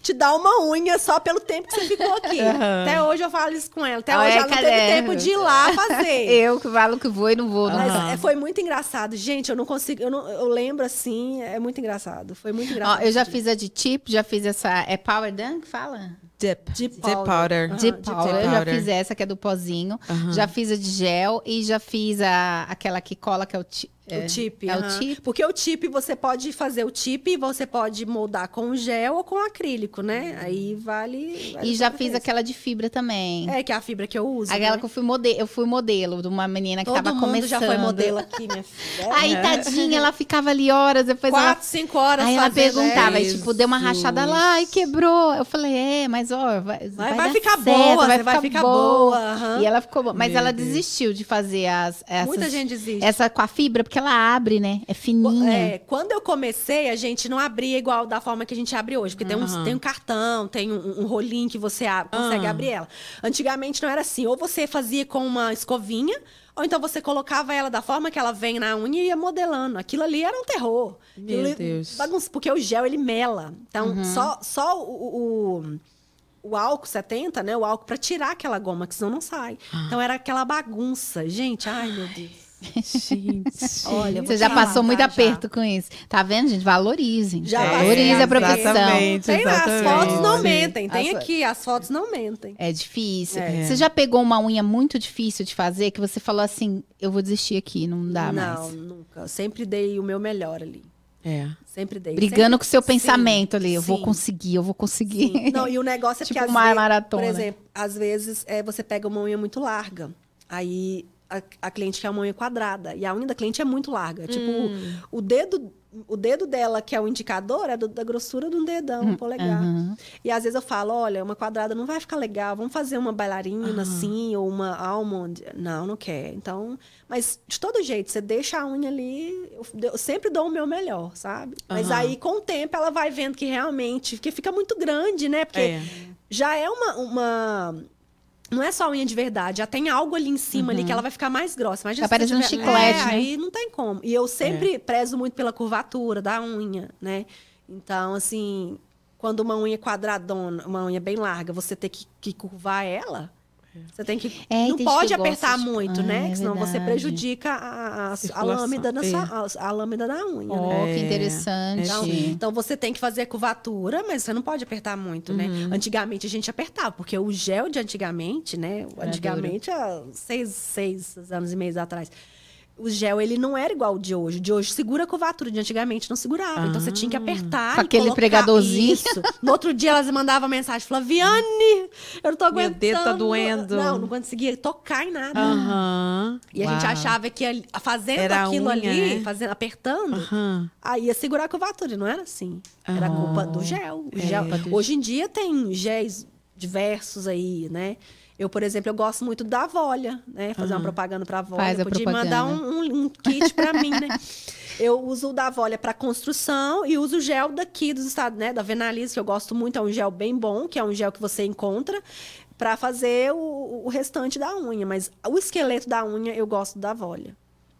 te dar uma unha só pelo tempo que você ficou aqui. Até hoje eu falo isso com ela. Até Ah, hoje é, ela não teve tempo de ir lá fazer. Eu que falo que vou e não vou. Não Mas vou. é, foi muito engraçado. Gente, eu não consigo. Eu, não- eu lembro assim, é muito engraçado. Foi muito Ó, engraçado. eu já fiz a de tip, já fiz essa. É Power Dunk que fala? Dip. Dip Dip powder. de powder. Eu já fiz essa, que é do pozinho. Já fiz a de gel e já fiz a, aquela que cola, que é o ti- é, O tip. É aham. o tip. Porque o tip você pode fazer o tip, você pode moldar com gel ou com acrílico, né? Aí vale. vale E já fiz aquela de fibra também. É, que é a fibra que eu uso. Aquela né? que eu fui modelo, eu fui modelo de uma menina que Todo tava mundo começando. já foi modelo aqui, minha filha. Aí, tadinha, ela ficava ali horas, depois ela Quatro, cinco horas Aí ela perguntava, é. aí, tipo, deu uma rachada lá, ai, quebrou. Eu falei, é, mas ó, vai, vai, vai ficar certo, boa, vai ficar boa, aham. E ela ficou boa. Mas Meu ela Deus. desistiu de fazer as. Essas, Muita gente desiste. Essa com a fibra, porque ela abre, né? É fininha. É, quando eu comecei, a gente não abria igual da forma que a gente abre hoje. Porque tem, um, tem um cartão, tem um, um rolinho que você abre, consegue Ah. abrir ela. Antigamente não era assim. Ou você fazia com uma escovinha, ou então você colocava ela da forma que ela vem na unha e ia modelando. Aquilo ali era um terror. Meu Aquilo Deus. bagunça, porque o gel, ele mela. Então, Uhum. só, só o... o o álcool 70, né? O álcool pra tirar aquela goma, que senão não sai. Ah. Então era aquela bagunça. Gente, ai meu Deus. Gente. Olha, vou Você já falar, passou muito tá? aperto com isso. Tá vendo, gente? Valorizem. Já É, Valorizem a profissão. exatamente. Tem lá, as fotos não Sim. mentem. Tem As- aqui, as fotos não mentem. É difícil. É. Você já pegou uma unha muito difícil de fazer que você falou assim: eu vou desistir aqui, não dá não, mais. nunca. Eu sempre dei o meu melhor ali. É. Sempre dei. Brigando Sempre- com o seu Sim, pensamento ali. Eu vou sim, conseguir, eu vou conseguir. sim. Não, e o negócio é Tipo que às uma vezes, maratona. por exemplo, às vezes é, você pega uma unha muito larga. Aí a, a cliente quer uma unha quadrada. E a unha da cliente é muito larga. Tipo, Hum. o dedo. O dedo dela, que é o indicador, é do- da grossura de um dedão, um polegar. aham. E às vezes eu falo, olha, uma quadrada não vai ficar legal, vamos fazer uma bailarina assim, ou uma almond. Não, não quer. Então, mas de todo jeito, você deixa a unha ali, eu, eu sempre dou o meu melhor, sabe? Mas Aham. aí, com o tempo, ela vai vendo que realmente, porque fica muito grande, né? Porque É. já é uma, uma. Não é só unha de verdade, já tem algo ali em cima ali que ela vai ficar mais grossa. Imagina você parecendo um tiver- chiclete, é, né? Aí não tem como. E eu sempre prezo muito pela curvatura da unha, né? Então, assim, quando uma unha quadradona, uma unha bem larga, você ter que, que curvar ela, Você tem que. É, não tem pode apertar de- muito, Ah, né? é Senão você prejudica a, a, a lâmina da, É. sua- a, a lâmina da unha, Ó, né? que É, interessante. Então, então você tem que fazer curvatura, mas você não pode apertar muito, né? Uhum. Antigamente a gente apertava, porque o gel de antigamente, né? Antigamente, há seis, seis anos e meio atrás. O gel, ele não era igual o de hoje. O de hoje segura a curvatura, de antigamente não segurava. Então você tinha que apertar. Com aquele colocar- pregadorzinho. Isso. No outro dia elas mandavam mensagem: Flaviane, eu não tô Meu aguentando. dedo tá doendo. Não, não conseguia tocar em nada. Aham. E a gente Uau. achava que fazendo Era aquilo unha, ali, né? fazendo, apertando, Aham. Aí ia segurar a curvatura, e não era assim. Era Ah. culpa do gel. O gel- do Hoje em dia tem géis diversos aí, né? Eu, por exemplo, eu gosto muito da Volha, né? Fazer uma propaganda Volha. Faz a Podia propaganda. mandar um, um- um kit pra mim, né? Eu uso o da Volha para construção e uso o gel daqui dos estados, né? Da Venalise, que eu gosto muito. É um gel bem bom, que é um gel que você encontra para fazer o, o restante da unha. Mas o esqueleto da unha eu gosto da Volha.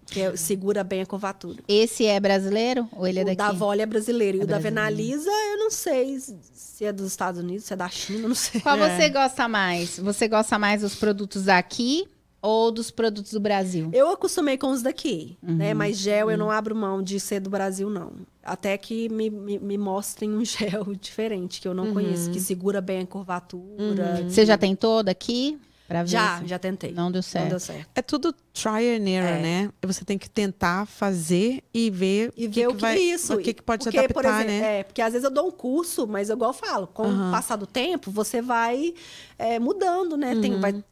Que é- segura bem a curvatura. Esse é brasileiro ou ele é O daqui? da Volha é brasileiro. E É o da brasileiro. Venalisa, eu não sei se é dos Estados Unidos, se é da China, não sei. Qual É. você gosta mais? Você gosta mais dos produtos daqui ou dos produtos do Brasil? Eu acostumei com os daqui, Uhum. né? Mas gel eu não abro mão de ser do Brasil, não. Até que me, me, me mostrem um gel diferente, que eu não conheço, que segura bem a curvatura. Você já tentou daqui? Pra ver Já, se- já tentei. Não deu certo. Não deu certo. É tudo try and error, É. né? Você tem que tentar fazer e ver E o ver que, o que que vai, isso. o que, que pode porque, se adaptar, por exemplo, né? É, porque às vezes eu dou um curso, mas igual eu falo, com Aham. o passar do tempo, você vai é, mudando, né? Tem, Uhum. vai,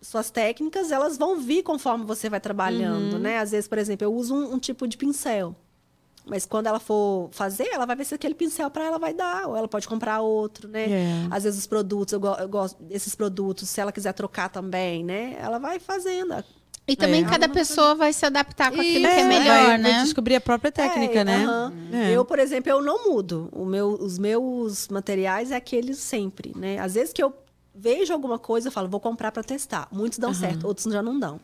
suas técnicas, elas vão vir conforme você vai trabalhando, Uhum. né? Às vezes, por exemplo, eu uso um, um tipo de pincel. Mas quando ela for fazer, ela vai ver se aquele pincel para ela vai dar, ou ela pode comprar outro, né? É. Às vezes os produtos, eu, go- eu gosto desses produtos, se ela quiser trocar também, né? Ela vai fazendo. E também É. cada pessoa vai se adaptar com aquilo Isso, que é é, melhor, vai né? descobrir a própria técnica, É, né? aham. É. Eu, por exemplo, eu não mudo. O meu, os meus materiais é aqueles sempre, né? Às vezes que eu vejo alguma coisa, eu falo, vou comprar para testar. Muitos dão certo, outros já não dão.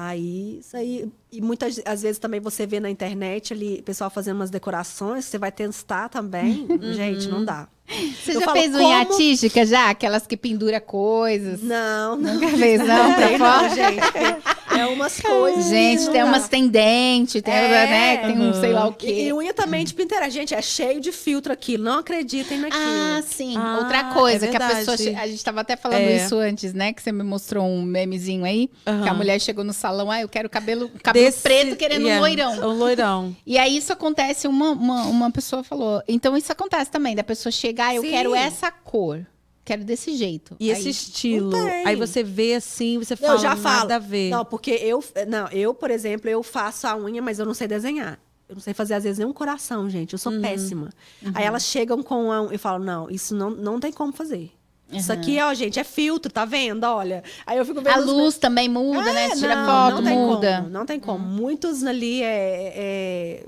Aí, isso aí. E muitas às vezes também você vê na internet ali, pessoal fazendo umas decorações, você vai testar também. Gente, não dá. Você Eu já falo, fez unha como- artística já? Aquelas que pendura coisas? Não, não. Nunca fez, não? Pra fora? não, gente. É umas coisas. Gente, tem dá. umas tendentes, tem, É. né? Tem um sei lá o E, quê. e unha também de Pinterest. Gente, é cheio de filtro aquilo. Não acreditem naquilo. Ah, sim. Ah, Outra coisa é que a pessoa. A gente tava até falando É. isso antes, né? Que você me mostrou um memezinho aí. Aham. Que a mulher chegou no salão, ah, eu quero cabelo, cabelo Desse- preto querendo yeah, um loirão. Um loirão. E aí isso acontece, uma, uma, uma pessoa falou. Então isso acontece também, da pessoa chegar, eu Sim. quero essa cor. Quero desse jeito. E Aí- esse estilo. Não. Aí você vê assim, você Não, fala, eu já falo. nada a ver. Não, porque eu, não, eu, por exemplo, eu faço a unha, mas eu não sei desenhar. Eu não sei fazer, às vezes, nem um coração, gente. Eu sou Uhum. péssima. Aí elas chegam com a. Eu falo, não, isso não, não tem como fazer. Isso aqui, ó, gente, é filtro, tá vendo? Olha. Aí eu fico vendo. A luz também muda, né? É, Tira não, foto, não tem muda. Como, não tem como. Muitos ali é,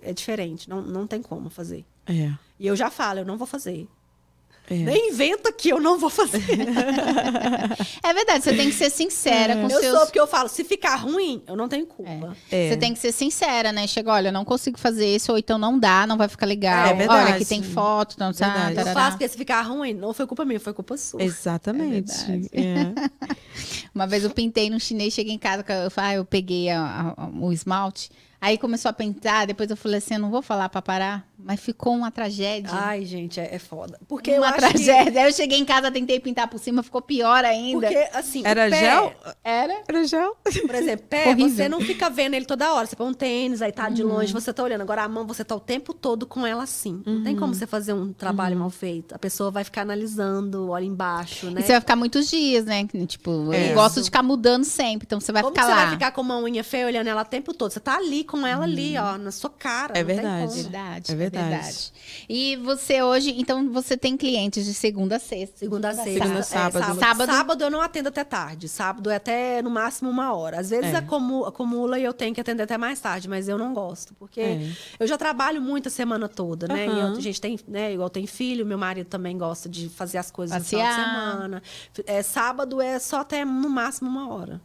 é, é diferente. Não, não tem como fazer. É. E eu já falo, eu não vou fazer. É. Nem inventa que eu não vou fazer. É verdade, você tem que ser sincera com eu seus. sou, porque eu falo, se ficar ruim, eu não tenho culpa. É. Você tem que ser sincera, né? Chega, olha, eu não consigo fazer isso, ou então não dá, não vai ficar legal. É verdade. Olha, aqui tem foto, não tá, Verdade. Eu faço porque se ficar ruim, não foi culpa minha, foi culpa sua. Exatamente. É É. Uma vez eu pintei no chinês, cheguei em casa, eu, falei, ah, eu peguei a- a- o esmalte, aí começou a pintar, depois eu falei assim, eu não vou falar pra parar, mas ficou uma tragédia. Ai, gente, é, é foda. Porque eu uma acho tragédia. Aí eu cheguei em casa, tentei pintar por cima, ficou pior que... ainda. Porque, assim, Era pé, gel? Era? Era gel? Por exemplo, pé, Horrível. você não fica vendo ele toda hora. Você põe um tênis, aí tá de Uhum. longe, você tá olhando. Agora a mão, você tá o tempo todo com ela assim. Não tem Uhum. como você fazer um trabalho mal feito. A pessoa vai ficar analisando, olha embaixo, né? E você vai ficar muitos dias, né? Tipo, É. eu gosto de ficar mudando sempre, então você vai Como ficar você lá. vai ficar com uma unha feia olhando ela o tempo todo? Você tá ali com ela ali, ó, na sua cara. É verdade. Verdade, É é verdade. verdade. E você hoje, então você tem clientes de segunda a sexta. Segunda a sexta. Segunda é, sábado. sábado. Sábado- Sábado eu não atendo até tarde. Sábado é até no máximo uma hora. Às vezes É. acumu- acumula e eu tenho que atender até mais tarde, mas eu não gosto. Porque É. eu já trabalho muito a semana toda, né? Aham. E eu- a gente tem, né? Igual tem filho, meu marido também gosta de fazer as coisas no final de Passear. semana. É, sábado é só até no máximo uma hora.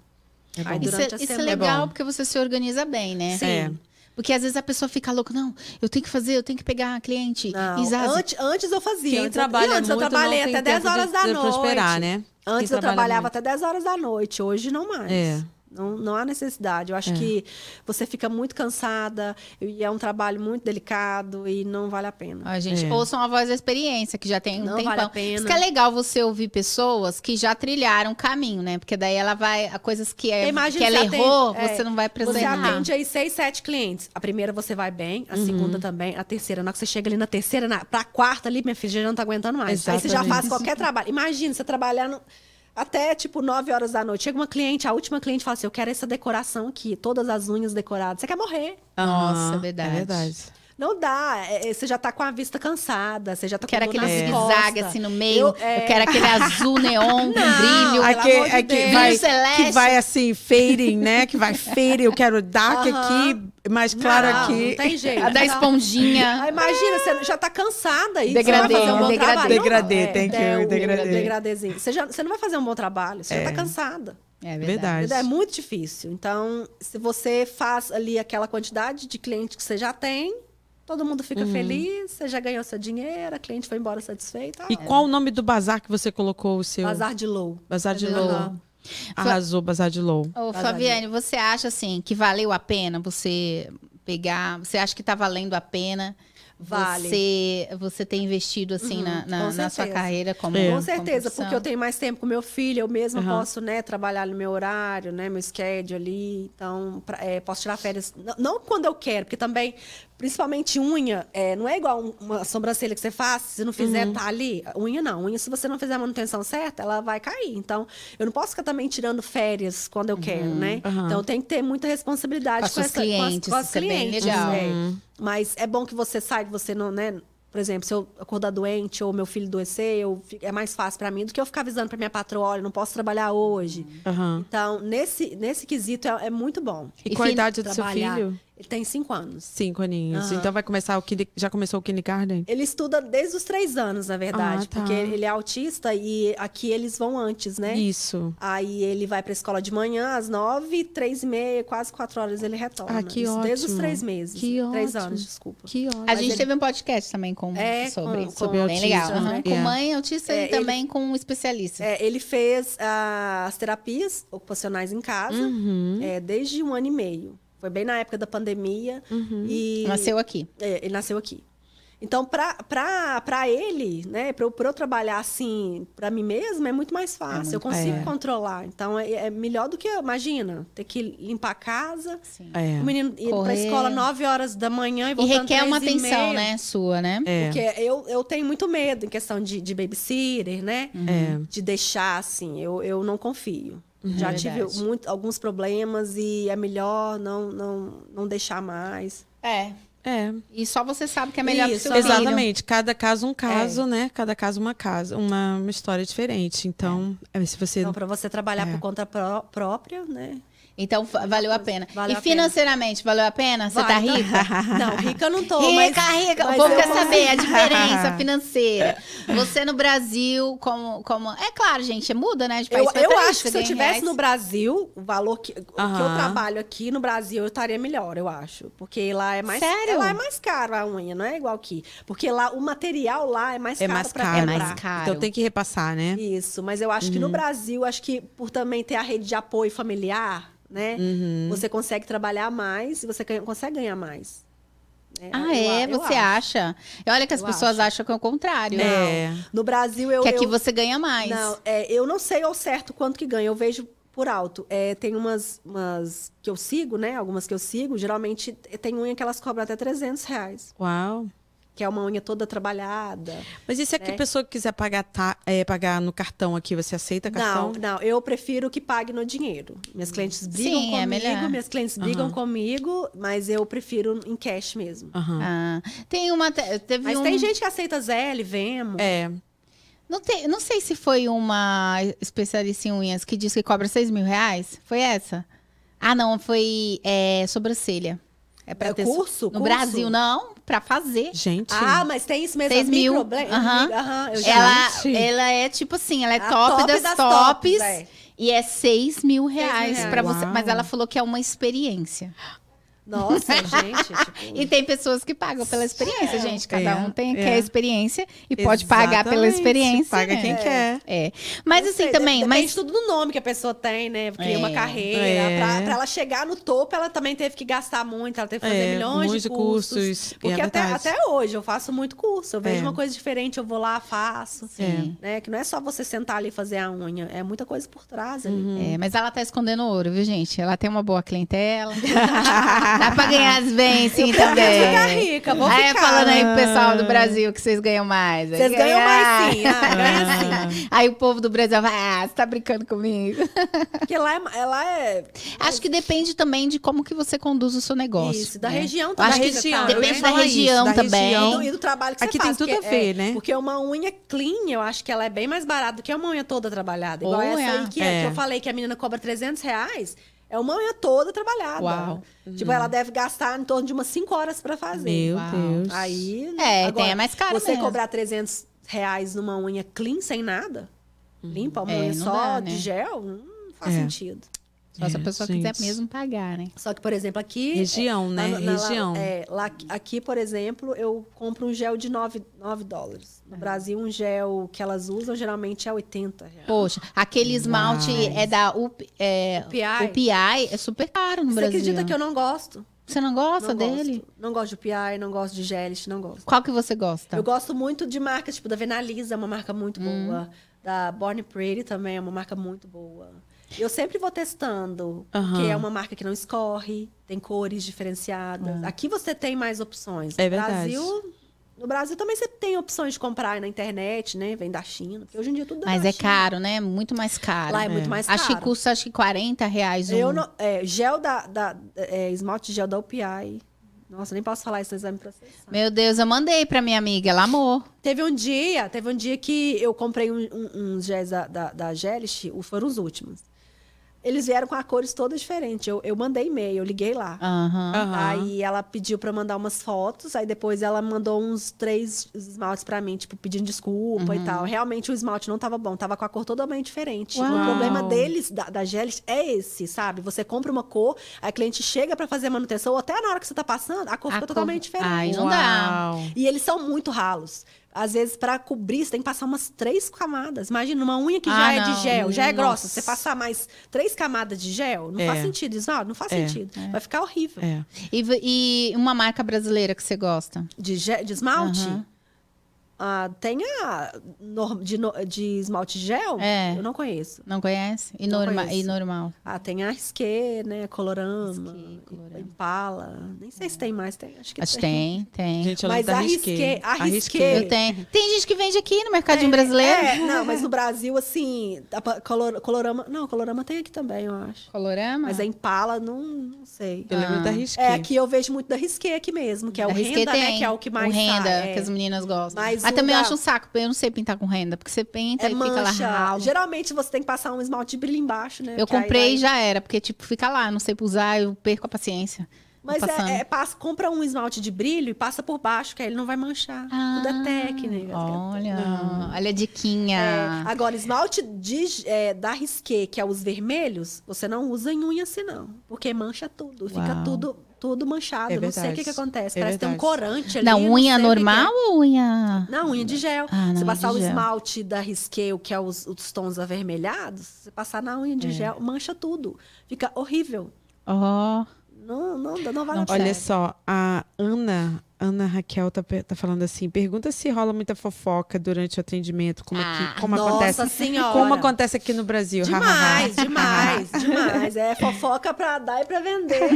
Aí Isso, é- isso é legal bom. porque você se organiza bem, né? Sim. Porque às vezes a pessoa fica louca, não, eu tenho que fazer, eu tenho que pegar cliente. Não, antes, antes eu fazia. Quem antes trabalha eu, antes eu muito trabalhei não tem até 10 tempo de- horas da de noite. prosperar, né? Antes Quem eu trabalha trabalhava muito. até 10 horas da noite, hoje não mais. É. Não, não há necessidade. Eu acho É. que você fica muito cansada e é um trabalho muito delicado e não vale a pena. Ó, gente, É. ouçam a voz da experiência, que já tem um Não tempão. vale a pena. Isso que é legal você ouvir pessoas que já trilharam o caminho, né? Porque daí ela vai. A coisas que, é, Imagina, que ela atende- errou, é, você não vai precisar Você atende aí seis, sete clientes. A primeira você vai bem, a Uhum. segunda também, a terceira. Na hora que você chega ali na terceira, na, pra quarta ali, minha filha já não tá aguentando mais. Aí você já Exatamente. faz qualquer trabalho. Imagina, você trabalhando até tipo 9 horas da noite. Chega uma cliente, a última cliente fala assim: Eu quero essa decoração aqui, todas as unhas decoradas. Você quer morrer. Nossa, é verdade. É verdade. Não dá. é, é, você já tá com a vista cansada, você já tá Quero com aquele zigue-zague assim no meio. Eu, Eu- é. quero aquele azul neon com Não, brilho. pelo Aque- amor de aque- Deus. vai, Brilho celeste. que vai assim, fading, né? Que vai fading. Eu quero dark aqui, mais claro não, aqui. Não tem jeito. A da esponjinha. Aí imagina, você já tá cansada e Degradê, você vai fazer um bom degradê. trabalho. Não, Degradê, é, thank é, o degradê. Degradêzinho. Você, já, você não vai fazer um bom trabalho, você já tá cansada. É Verdade. É muito difícil. Então, se você faz ali aquela quantidade de clientes que você já tem, todo mundo fica Uhum. feliz, você já ganhou seu dinheiro, a cliente foi embora satisfeita. E qual o nome do bazar que você colocou o seu? Bazar de low. Bazar de Low. Low. Arrasou, Bazar de Low. Ô, Flaviane, você acha assim que valeu a pena você pegar? Você acha que tá valendo a pena? Vale. Você, você ter investido assim na, na, com na sua carreira como É. Com como certeza, profissão? porque eu tenho mais tempo com meu filho, eu mesma Aham. posso, né, trabalhar no meu horário, né, meu schedule ali, então, pra- é, posso tirar férias, não, não quando eu quero, porque também, principalmente unha, é, não é igual um- uma sobrancelha que você faz, se não fizer, tá ali, unha não, unha, se você não fizer a manutenção certa, ela vai cair, então, eu não posso ficar também tirando férias quando eu quero, né, Aham. então, tenho que ter muita responsabilidade Com as com, essa, com as- clientes, com as isso é bem clientes, legal. é. Uhum. Mas é bom que você saiba, você não, né? Por exemplo, se eu acordar doente ou meu filho adoecer, eu, é mais fácil pra mim do que eu ficar avisando pra minha patroa, olha, não posso trabalhar hoje. Então, nesse, nesse quesito é, é muito bom. E, E qual a idade do seu filho? Ele tem cinco anos. Cinco aninhos. Aham. Então vai começar o kine... Já começou o kindergarten? Ele estuda desde os três anos, na verdade, Ah, tá. porque ele é autista e aqui eles vão antes, né? Isso. Aí ele vai pra escola de manhã, às nove, três e meia, quase quatro horas ele retorna. Ah, que Isso Desde os ótimo. três meses. Que três ótimo. anos, desculpa. Que ótimo. A gente ele- teve um podcast também com, É, sobre, com- sobre com bem legal. né? aham. Com É. mãe autista É, e também com um especialista. É, ele fez ah, as terapias ocupacionais em casa Uhum. é, desde um ano e meio. Foi bem na época da pandemia. Uhum. E Nasceu aqui. é, ele nasceu aqui. Então, para ele, né, para eu, pra eu trabalhar assim, para mim mesma, é muito mais fácil. muito- eu consigo é. controlar. Então, é, é melhor do que, imagina, ter que limpar a casa, Sim. É. o menino ir para Correr. escola 9 horas da manhã e E voltando requer uma e atenção, né? Sua, né? É. Porque eu, eu tenho muito medo em questão de, de babysitter, né? É. De deixar, assim, eu, eu não confio. Já tive Verdade. muito, alguns problemas e é melhor não, não, não deixar mais. É. É. E só você sabe que é melhor Isso, pro seu filho. Exatamente. Cada caso um caso, né? Cada caso uma casa, uma, uma história diferente. Então, é, se você Então, para você trabalhar É. por conta pró- própria, né? Então, valeu a pena. Valeu e a pena. financeiramente, valeu a pena? Você tá Vai, rica? Não, rica eu não tô, rica, mas... rica. mas o povo eu quer consigo- saber a diferença financeira. Você no Brasil, como, como. É claro, gente, muda, né? De país Eu, pra eu país, acho que se eu tivesse reais. no Brasil, o valor que, o que eu trabalho aqui no Brasil, eu estaria melhor, eu acho. Porque lá é mais Sério? Lá é mais caro a unha, não é igual aqui. Porque lá o material lá é mais é caro mais pra caro. É mais caro. Então tem que repassar, né? Isso, mas eu acho que Uhum. no Brasil, acho que por também ter a rede de apoio familiar, né? Uhum. Você consegue trabalhar mais e você ganha- consegue ganhar mais. né? Ah, Eu é? eu Você acho. acha? E olha que as Eu pessoas acho. acham que é o contrário. É. No Brasil, eu. Que aqui eu- você ganha mais. Não, é, eu não sei ao certo quanto que ganha. Eu vejo por alto. É, tem umas, umas que eu sigo, né? Algumas que eu sigo. Geralmente tem unha que elas cobram até 300 reais. Uau. Que é uma unha toda trabalhada. Mas e se a É. pessoa quiser pagar, ta- é, pagar no cartão aqui, você aceita cartão? Não, não. Eu prefiro que pague no dinheiro. Minhas clientes brigam Sim, é comigo. minhas clientes brigam Aham. comigo. Mas eu prefiro em cash mesmo. Aham. Ah, tem uma. te- Teve Mas um... tem gente que aceita Zelle, Vemo. É. Não, tem, não sei se foi uma especialista em unhas que disse que cobra 6 mil reais. Foi essa? Ah, não, foi é, sobrancelha. É pra É ter curso? No Curso? Brasil, não, pra fazer. Gente. Ah, mas tem isso mesmo. 6 é mil. microblend? Aham. Aham, eu já Ela, Gente. ela é tipo assim, ela é A top, top das, das tops. tops, é. E é 6 mil reais reais. pra você. Mas ela falou que é uma experiência. Nossa, gente. Tipo, E tem pessoas que pagam pela experiência, gente. Cada É, um tem é. quer experiência e pode pagar pela experiência. Paga né? quem quer. É. Mas não assim sei, também, depende mas tudo do nome que a pessoa tem, né? Cria uma É. carreira. É. Pra, pra ela chegar no topo, ela também teve que gastar muito, ela teve que fazer É, milhões de cursos. cursos, Porque é até, até hoje eu faço muito curso. Eu vejo É. uma coisa diferente, eu vou lá, faço. Sim. Né? Que não é só você sentar ali e fazer a unha, é muita coisa por trás ali. Uhum. É, mas ela tá escondendo ouro, viu, gente? Ela tem uma boa clientela. Dá pra ganhar bem, sim, também. ficar rica, vou aí, ficar. falando aí pro pessoal do Brasil que vocês ganham mais. Vocês ganham ganha- mais sim, ah, ganha sim. Aí o povo do Brasil vai, ah, você tá brincando comigo. Porque lá é, ela é Acho que depende também de como que você conduz o seu negócio. isso, da né? região Eu também. acho que região, eu depende da falar isso, região da também. região. E do trabalho que Aqui você tem faz. tudo porque a ver, é- né? Porque uma unha clean, eu acho que ela é bem mais barata do que uma unha toda trabalhada. Igual Oh, essa é. aí que, É. que eu falei que a menina cobra 300 reais. É uma unha toda trabalhada. Uau. Tipo, ela deve gastar em torno de umas 5 horas pra fazer. Meu Uau. Deus. Aí. É, agora, tem é mais caro Você mesmo. cobrar 300 reais numa unha clean, sem nada, limpa, uma É, unha só dá, de né? gel, não faz É. sentido. Só se a É, pessoa gente. quiser mesmo pagar, né? Só que, por exemplo, aqui. Região, né? Lá- na- lá- Região. é, lá, aqui, por exemplo, eu compro um gel de 9, 9 dólares. É. No Brasil, um gel que elas usam geralmente é 80 reais. Poxa, aquele esmalte Mas- é da UP, é, UPI. UPI é super caro no Você Brasil. acredita que eu não gosto? Você não gosta não dele? Gosto. Não gosto de UPI, não gosto de Gelish, não gosto. Qual que você gosta? Eu gosto muito de marcas, tipo, da Venalisa, é uma marca muito Hum. boa. Da Born Pretty também é uma marca muito boa. Eu sempre vou testando, Aham. porque é uma marca que não escorre, tem cores diferenciadas. Aqui você tem mais opções. É no verdade. Brasil, no Brasil também você tem opções de comprar na internet, né? Vem da China. Porque hoje em dia tudo é Mas é China. caro, né? Muito mais caro. Lá é muito mais Acho que caro. custa acho que 40 reais um. Eu não, é, gel da, da é, esmalte gel da UPI. Nossa, nem posso falar isso no exame processar. Meu Deus, eu mandei pra minha amiga, ela amou. Teve um dia, teve um dia que eu comprei um- um- uns géis da, da, da Gelish, foram os últimos. Eles vieram com a cores todas diferentes. Eu, eu mandei e-mail, eu liguei lá. Aham. Aí ela pediu pra eu mandar umas fotos, aí depois ela mandou uns três esmaltes pra mim, tipo, pedindo desculpa Uhum. e tal. Realmente o esmalte não tava bom, tava com a cor totalmente diferente. Uau. O problema deles, da, da Gelish, é esse, sabe? Você compra uma cor, a cliente chega pra fazer a manutenção, ou até na hora que você tá passando, a cor A fica cor- totalmente diferente. Ai, não dá. Uau. E eles são muito ralos. Às vezes, pra cobrir, você tem que passar umas três camadas. Imagina, uma unha que já Ah, é não. de gel, já é grossa. Nossa. Você passar mais três camadas de gel, não É. faz sentido, Isvaldo. Não faz É. sentido. Vai ficar horrível. É. E, e uma marca brasileira que você gosta? De, de esmalte, Aham. Ah, tem a de, de esmalte gel? É. Eu não conheço. Não conhece? E, Não norma, conheço. e normal? Ah, tem a Risqué, né? Colorama, Risqué, Colorama. Impala. Nem sei se tem mais. Tem, acho que Acho que tem, tem. Gente, eu Mas lembro da arrisquei, Risqué. Eu tenho. Tem gente que vende aqui no mercadinho brasileiro. É, não, mas no Brasil, assim, a color, colorama. Não, colorama tem aqui também, eu acho. Colorama? Mas a Impala, não, não sei. Eu lembro Ah. da Risqué. É, aqui eu vejo muito da Risqué aqui mesmo, que é o A Risqué renda, né? tem. Que é o que mais O renda, sai, é. que as meninas gostam. Mas Mas o também eu acho um saco, eu não sei pintar com renda, porque você pinta É e fica lá mancha. ralo. Geralmente você tem que passar um esmalte de brilho embaixo, né? Eu Porque aí comprei e já era, porque tipo, fica lá, não sei usar, eu perco a paciência. Mas é, é, passa, compra um esmalte de brilho e passa por baixo, que aí ele não vai manchar. Tudo é técnica. Ah, Olha, Não. olha a diquinha. É, agora, esmalte de, é, da Risqué, que é os vermelhos, você não usa em unha assim, não. Porque mancha tudo. Fica Uau. tudo, tudo manchado. É não sei o que, que verdade. acontece. É Parece que tem um verdade. corante ali. Não, não unha que que é. normal ou unha. Não, unha de gel. Ah, você passar o gel. esmalte da Risqué, que é os, os tons avermelhados, você passar na unha É. de gel, mancha tudo. Fica horrível. Ó. Não, não, não a Olha só, a Ana, Ana Raquel tá, tá falando assim: pergunta se rola muita fofoca durante o atendimento, como, Ah, aqui, como Nossa acontece. senhora. Como acontece aqui no Brasil. Demais, demais, demais. É fofoca pra dar e pra vender.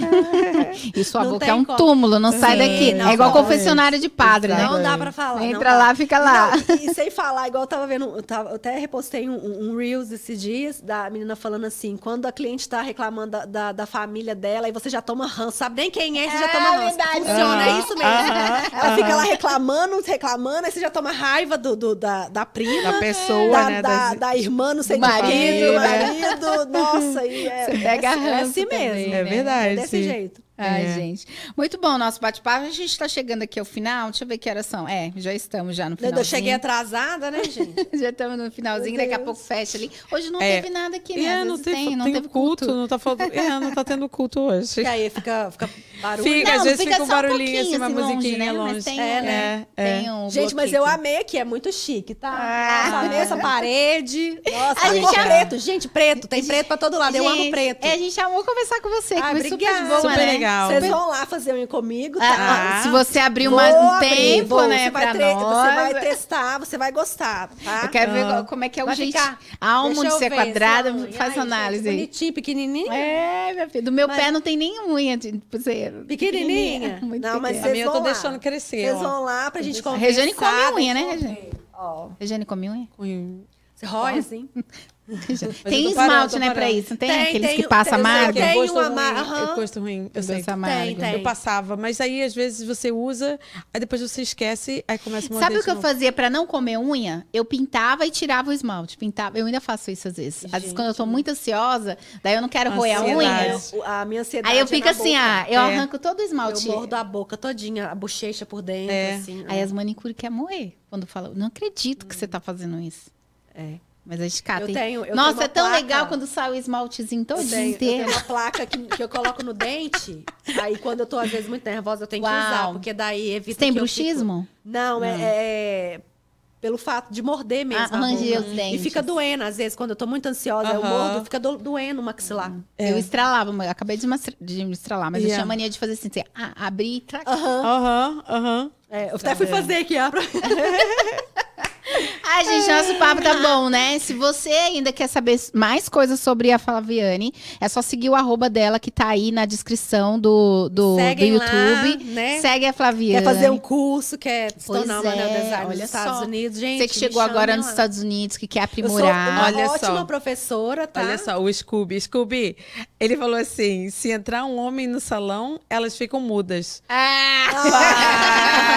E sua Não boca é um como. túmulo, não sai Sim, daqui. não é igual confessionário de padre, né? Não dá pra falar. Entra lá, fica lá. Não, e, sem falar, igual eu tava vendo, eu, tava- eu até repostei um, um- um Reels esses dias da menina falando assim: quando a cliente tá reclamando da, da, da família dela, e você já toma ranço, sabe nem quem é, você já É toma ranço. verdade. Funciona, é Aham, isso mesmo. Ela fica lá reclamando, reclamando, aí você já toma raiva do, do- da, da prima. Da pessoa, da, né? da, das- da irmã, não sei Do marido, quem, do né? marido. Nossa, e é, Você pega é, é ranço assim também, mesmo. né? É verdade. É desse jeito. Ai, É. gente. Muito bom o nosso bate-papo. A gente tá chegando aqui ao final. Deixa eu ver que horas são. É, já estamos já no final. Eu cheguei atrasada, né, gente? Já estamos no finalzinho, daqui a pouco fecha ali. Hoje não É. teve nada aqui, né? É, não, tem, não tem teve culto, culto. não tá falando. É, não tá tendo culto hoje. E aí fica, fica barulho. Fica, Não, às vezes fica fica um um barulhinho pouquinho, assim, uma assim, longe, musiquinha né? longe. Mas tem, É, né? É, é. Tem um Gente, mas eu amei aqui, é muito chique, tá? Ah. Essa parede. Nossa, A gente ama- preto. Gente, preto. Tem preto pra todo lado. eu amo preto. É, a gente amou conversar com você. que super obrigada. boa, Super né? Legal. Vocês vão lá fazer unha comigo, tá? ah, se você abrir Vou mais um abrir, tempo, vou. né, Você vai, pra nós. você vai testar, você vai gostar, tá? Eu quero ver Ah. como é que é o A alma de ser ver quadrada, faz Ai, análise gente, aí. Bonitinho, pequenininho. É, minha filha. Do meu Mas- pé não tem nem unha. Tipo, você... Pequenininha. Muito Não, mas pequena. Vocês minha eu vão tô lá. deixando crescer, Vocês vão lá pra gente conversar. Regiane come unha, né, Regiane? ver. Regiane come unha? Com- você rói assim? Tem eu esmalte, né, pra isso? Não tem, Tem, aqueles tem, que passa tem, amargo? tem. gosto uma eu gosto ruim, eu sei. Gosto amargo. tem. Eu passava, mas aí às vezes você usa, aí depois você esquece, aí começa a morder Sabe o que eu novo. fazia pra não comer unha? Eu pintava e tirava o esmalte. Pintava. Eu ainda faço isso às vezes. Às vezes, Gente. quando eu tô muito ansiosa, daí eu não quero roer a unha. Eu- a minha ansiedade Aí eu é fico na assim, boca. ah, eu É. arranco todo o Eu esmalte. mordo a boca todinha, a bochecha por dentro, É. assim. Aí as manicures querem moer. Quando fala, não acredito que você tá fazendo isso. É. Mas a gente cata. Eu tenho- eu Nossa, tenho é tão placa. legal quando sai o esmaltezinho Eu todinho tenho, eu inteiro. tenho uma placa que, que eu coloco no dente. Aí, quando eu tô, às vezes, muito nervosa, eu tenho que Uau. usar. Porque daí evita Você tem que eu bruxismo? fico- Não, é, é pelo fato de morder mesmo. Ah, os dentes. E fica doendo, às vezes, quando eu tô muito ansiosa, eu Aham. mordo, fica do- doendo o maxilar. Eu estralava, mas eu acabei de, de me estralar, mas eu Yeah. tinha mania de fazer assim, assim ah, abrir e tracar. Aham. Aham, aham. É, eu até fui fazer aqui, ó. Ai, gente, nosso papo tá bom, né? Se você ainda quer saber mais coisas sobre a Flaviane, é só seguir o arroba dela que tá aí na descrição do, do, do Seguem lá, YouTube. né? Segue a Flaviane. Quer fazer um curso, quer se Pois tornar uma é, olha nos Estados só. Unidos. Gente, Você que chegou agora nos. Estados Unidos, que quer Eu sou aprimorar. uma Olha ótima só. professora, tá? Olha só, o Scooby. Scooby, ele falou assim: se entrar um homem no salão, elas ficam mudas. Ah!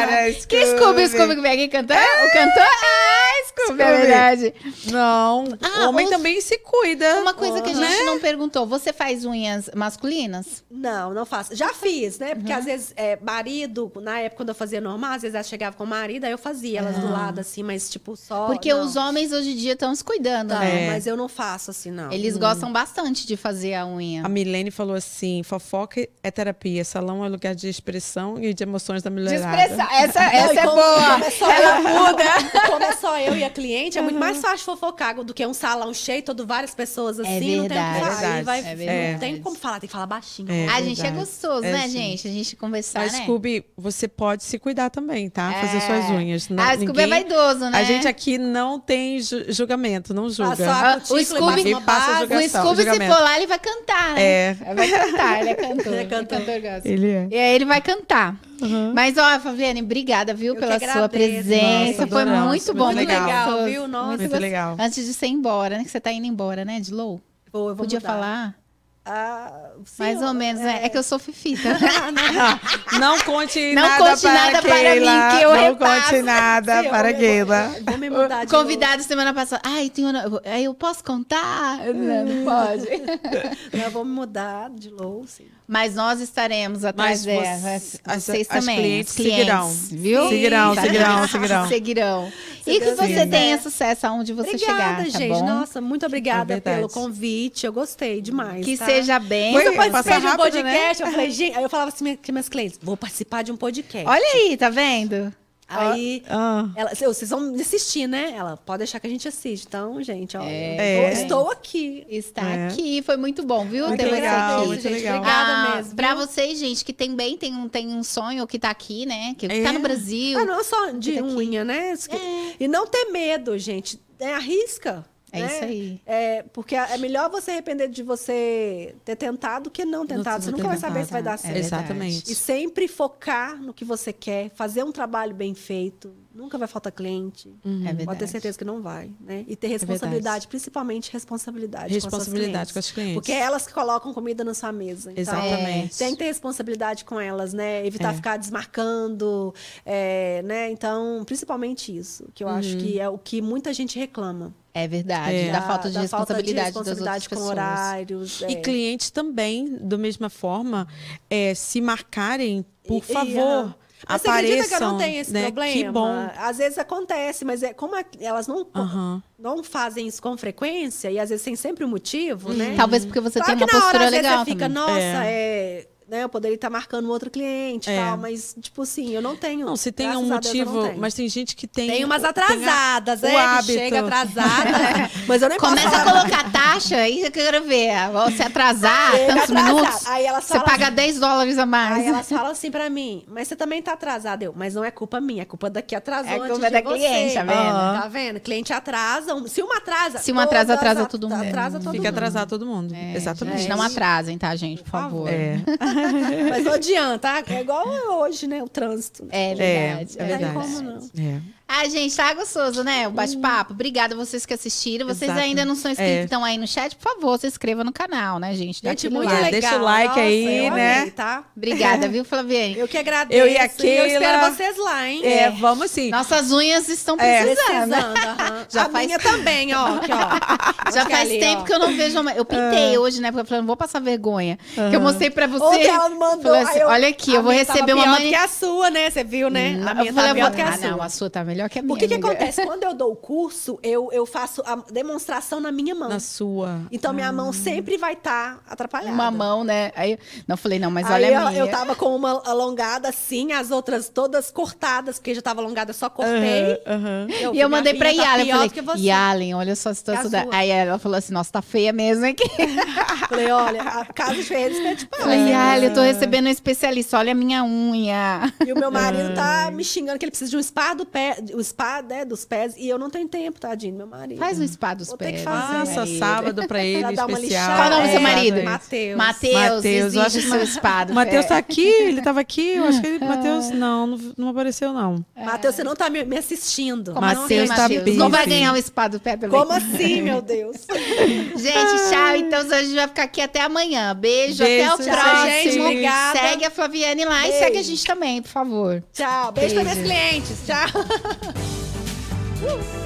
Para, que Scooby? O Scooby que vem aqui cantar? O cantor? Ah, Scooby, é verdade. Não, Ah, o homem os- também se cuida. Uma coisa que a né? gente não perguntou. Você faz unhas masculinas? Não, não faço. Já fiz, né? Uhum. Porque às vezes, é, marido, na época quando eu fazia normal, às vezes ela chegava com o marido, aí eu fazia elas do lado, assim, mas tipo, só. Porque não. os homens hoje em dia estão se cuidando, né? Mas eu não faço assim, não. Eles gostam bastante de fazer a unha. A Milene falou assim: fofoca é terapia, salão é lugar de expressão e de emoções da De mulherada. Essa, Não, essa e é como- boa. como é só Ela eu- muda. Como é só eu e a cliente, é muito mais fácil fofocar do que um salão cheio, todo várias pessoas assim. não tem o que verdade. falar. É verdade, Aí vai- é verdade. Não tem como falar, tem que falar baixinho. É. a gente é gostoso, É né, gente? A gente conversar, Mas, né? Scooby, você pode se cuidar também, tá? Fazer É. suas unhas. Não, Ah, Scooby é ninguém- vaidoso, né? A gente aqui não tem ju- julgamento, não julga. Ah, a cutícula o e Scooby- passa Ninguém. O Scooby, se for lá, ele vai cantar, né? É. Ele vai cantar, ele é cantor. Ele é cantor. gosta. Ele é. E aí ele vai cantar. Mas, ó, Fabiane, obrigada, viu, Eu pela sua presença. Nossa, Foi adoramos. muito bom, Muito muito legal. gostoso. viu? Nossa. Muito gostoso. legal. Antes de você ir embora, né? Que você tá indo embora, né, de Low? Vou, eu vou Podia mudar. falar? Ah, sim, Mais ou eu- menos, né? É que eu sou fifita. Não conte Não nada conte para nada para mim, que eu Não repasso. conte nada para Keila. Vou me mudar de Convidado semana passada. Ai, tem uma... Eu posso contar? Não, não pode. Eu vou me mudar de low, sim. Mas nós estaremos atrás delas. você- as- Vocês as também. clientes os clientes, seguirão. Viu? Seguirão, Tá? seguirão, seguirão. Seguirão. Se E que você tenha sucesso aonde você obrigada, chegar, tá gente. bom? Nossa, muito obrigada É pelo convite. Eu gostei demais. Que tá? seja bem. Foi- Eu participei de um rápido, podcast. Eu falei, gente, aí eu falava assim meus clientes: vou participar de um podcast. Olha aí, tá vendo? Aí Ah. ela, vocês vão assistir, né? Ela pode deixar que a gente assiste. Então, gente, ó, É. eu estou aqui. Está É. aqui, foi muito bom, viu? Muito legal, aqui. muito gente. legal. Obrigada Ah, mesmo. Pra viu? vocês, gente, que também tem um, tem um sonho que tá aqui, né? Que É. tá no Brasil. Ah, não é só de aqui. unha, né? E não ter medo, gente. É, arrisca. É né? isso aí. É, porque é melhor você arrepender de você ter tentado que não tentado. Você Não nunca vai ter saber se vai dar tentado. certo. É Exatamente. E sempre focar no que você quer, fazer um trabalho bem feito. Nunca vai faltar cliente. É verdade. Pode ter certeza que não vai, né? E ter responsabilidade, principalmente responsabilidade. Responsabilidade com, as com as clientes. Porque é elas que colocam comida na sua mesa. Então, Exatamente. tem que ter responsabilidade com elas, né? Evitar É. ficar desmarcando, é, né? Então, principalmente isso, que eu acho Uhum. que é o que muita gente reclama. É verdade. É. Da falta de Da responsabilidade, responsabilidade das com outras pessoas. horários. E é. clientes também, da mesma forma, é, se marcarem, por E- e, favor, ah, Mas você acredita apareçam. que eu não tenho esse né? problema? Que bom. Às vezes acontece, mas é como a- elas não, Aham. não fazem isso com frequência, e às vezes tem sempre um motivo, né? Talvez porque você Claro tem uma que na hora, postura às vezes, legal você fica, também. nossa, É. né, eu poderia estar marcando outro cliente e É. tal, mas, tipo assim, eu não tenho. Não, se tem um Deus, motivo, tenho. mas tem gente que tem. Tem umas tem a- atrasadas, o é, que hábito. chega atrasada. mas eu nem Começa a colocar taxa, aí eu quero ver. Você atrasar Chega tantos atrasado. minutos, Aí elas você paga assim- 10 dólares a mais. Aí elas falam assim pra mim, mas você também tá atrasada. Eu, mas não é culpa minha, é culpa da que atrasou É antes culpa de da você. cliente, tá vendo? Tá vendo? Cliente atrasa. Se uma atrasa... Se uma atrasa, atrasa at- todo mundo. Atrasa todo Fica mundo. atrasado todo mundo. É, Exatamente. gente, não atrasem, tá, gente? Por favor. É. Mas não adianta. É igual hoje, né? O trânsito. É É, verdade. é Não tem verdade. como não. É. Ah, gente, tá gostoso, né? O bate-papo. Obrigada a vocês que assistiram. Vocês Exato. ainda não são inscritos, É. estão aí no chat, por favor, se inscreva no canal, né, gente? Dá Gente, muito like. legal. Deixa o like Nossa, aí, eu né? amei, tá? Obrigada, viu, Flaviane? Eu que agradeço. Eu e a eu Keila- espero vocês lá, hein? É, vamos sim. Nossas unhas estão É. precisando. Precisando, aham. Já a faz- minha também, ó. Aqui, ó. Já Aqui, faz ali, tempo ó. que eu não vejo uma... Eu pintei hoje, né? Porque eu falei, não vou passar vergonha. Que eu mostrei pra você. Ontem ela mandou. Assim, eu- olha aqui, a eu vou receber uma pior mãe... que a sua, né? Você viu, né? A minha eu falei, tá eu pior vou... que a Ah, sua. não, a sua tá melhor que a minha. O que, que acontece? Quando eu dou o curso, eu, eu faço a demonstração na minha mão. Na sua. Então, minha mão sempre vai estar atrapalhada. Uma mão, né? Aí não falei, não, mas Aí olha a eu, minha. eu tava com uma alongada assim, as outras todas cortadas, porque já tava alongada, eu só cortei. Aham. E eu vi, mandei minha pra filha tá Yalen, pior falei. Yalen, olha só a situação da... Aí ela falou assim, nossa, tá feia mesmo aqui. Falei, olha, a casa de Ferreira pede pra Falei, Yalen, eu tô recebendo um especialista, olha a minha unha. E o meu marido tá me xingando que ele precisa de um spa do pé, o spa, né, dos pés, e eu não tenho tempo, tadinho, meu marido. Faz um spa dos Vou ter pés. que fazer. Nossa, sábado pra ele, Pra dar uma especial. lixada. Qual o nome do seu É, marido? Matheus. Matheus, Mateus, eu acho que seu spa do O Matheus tá aqui, ele tava aqui, eu acho que ele. Matheus, não, não, apareceu, não. Matheus, você não tá me, me assistindo. Como Mateus assim, tá Matheus? Não vai ganhar o spa do pé também. Como assim, meu Deus? Gente, tchau. Então a gente vai ficar aqui até amanhã. Beijo, Beijo, até o tchau, próximo. gente. Obrigada. Segue a Flaviane lá e Beijo. segue a gente também, por favor. Tchau. Beijo, para Beijo. meus clientes. Tchau. Woo!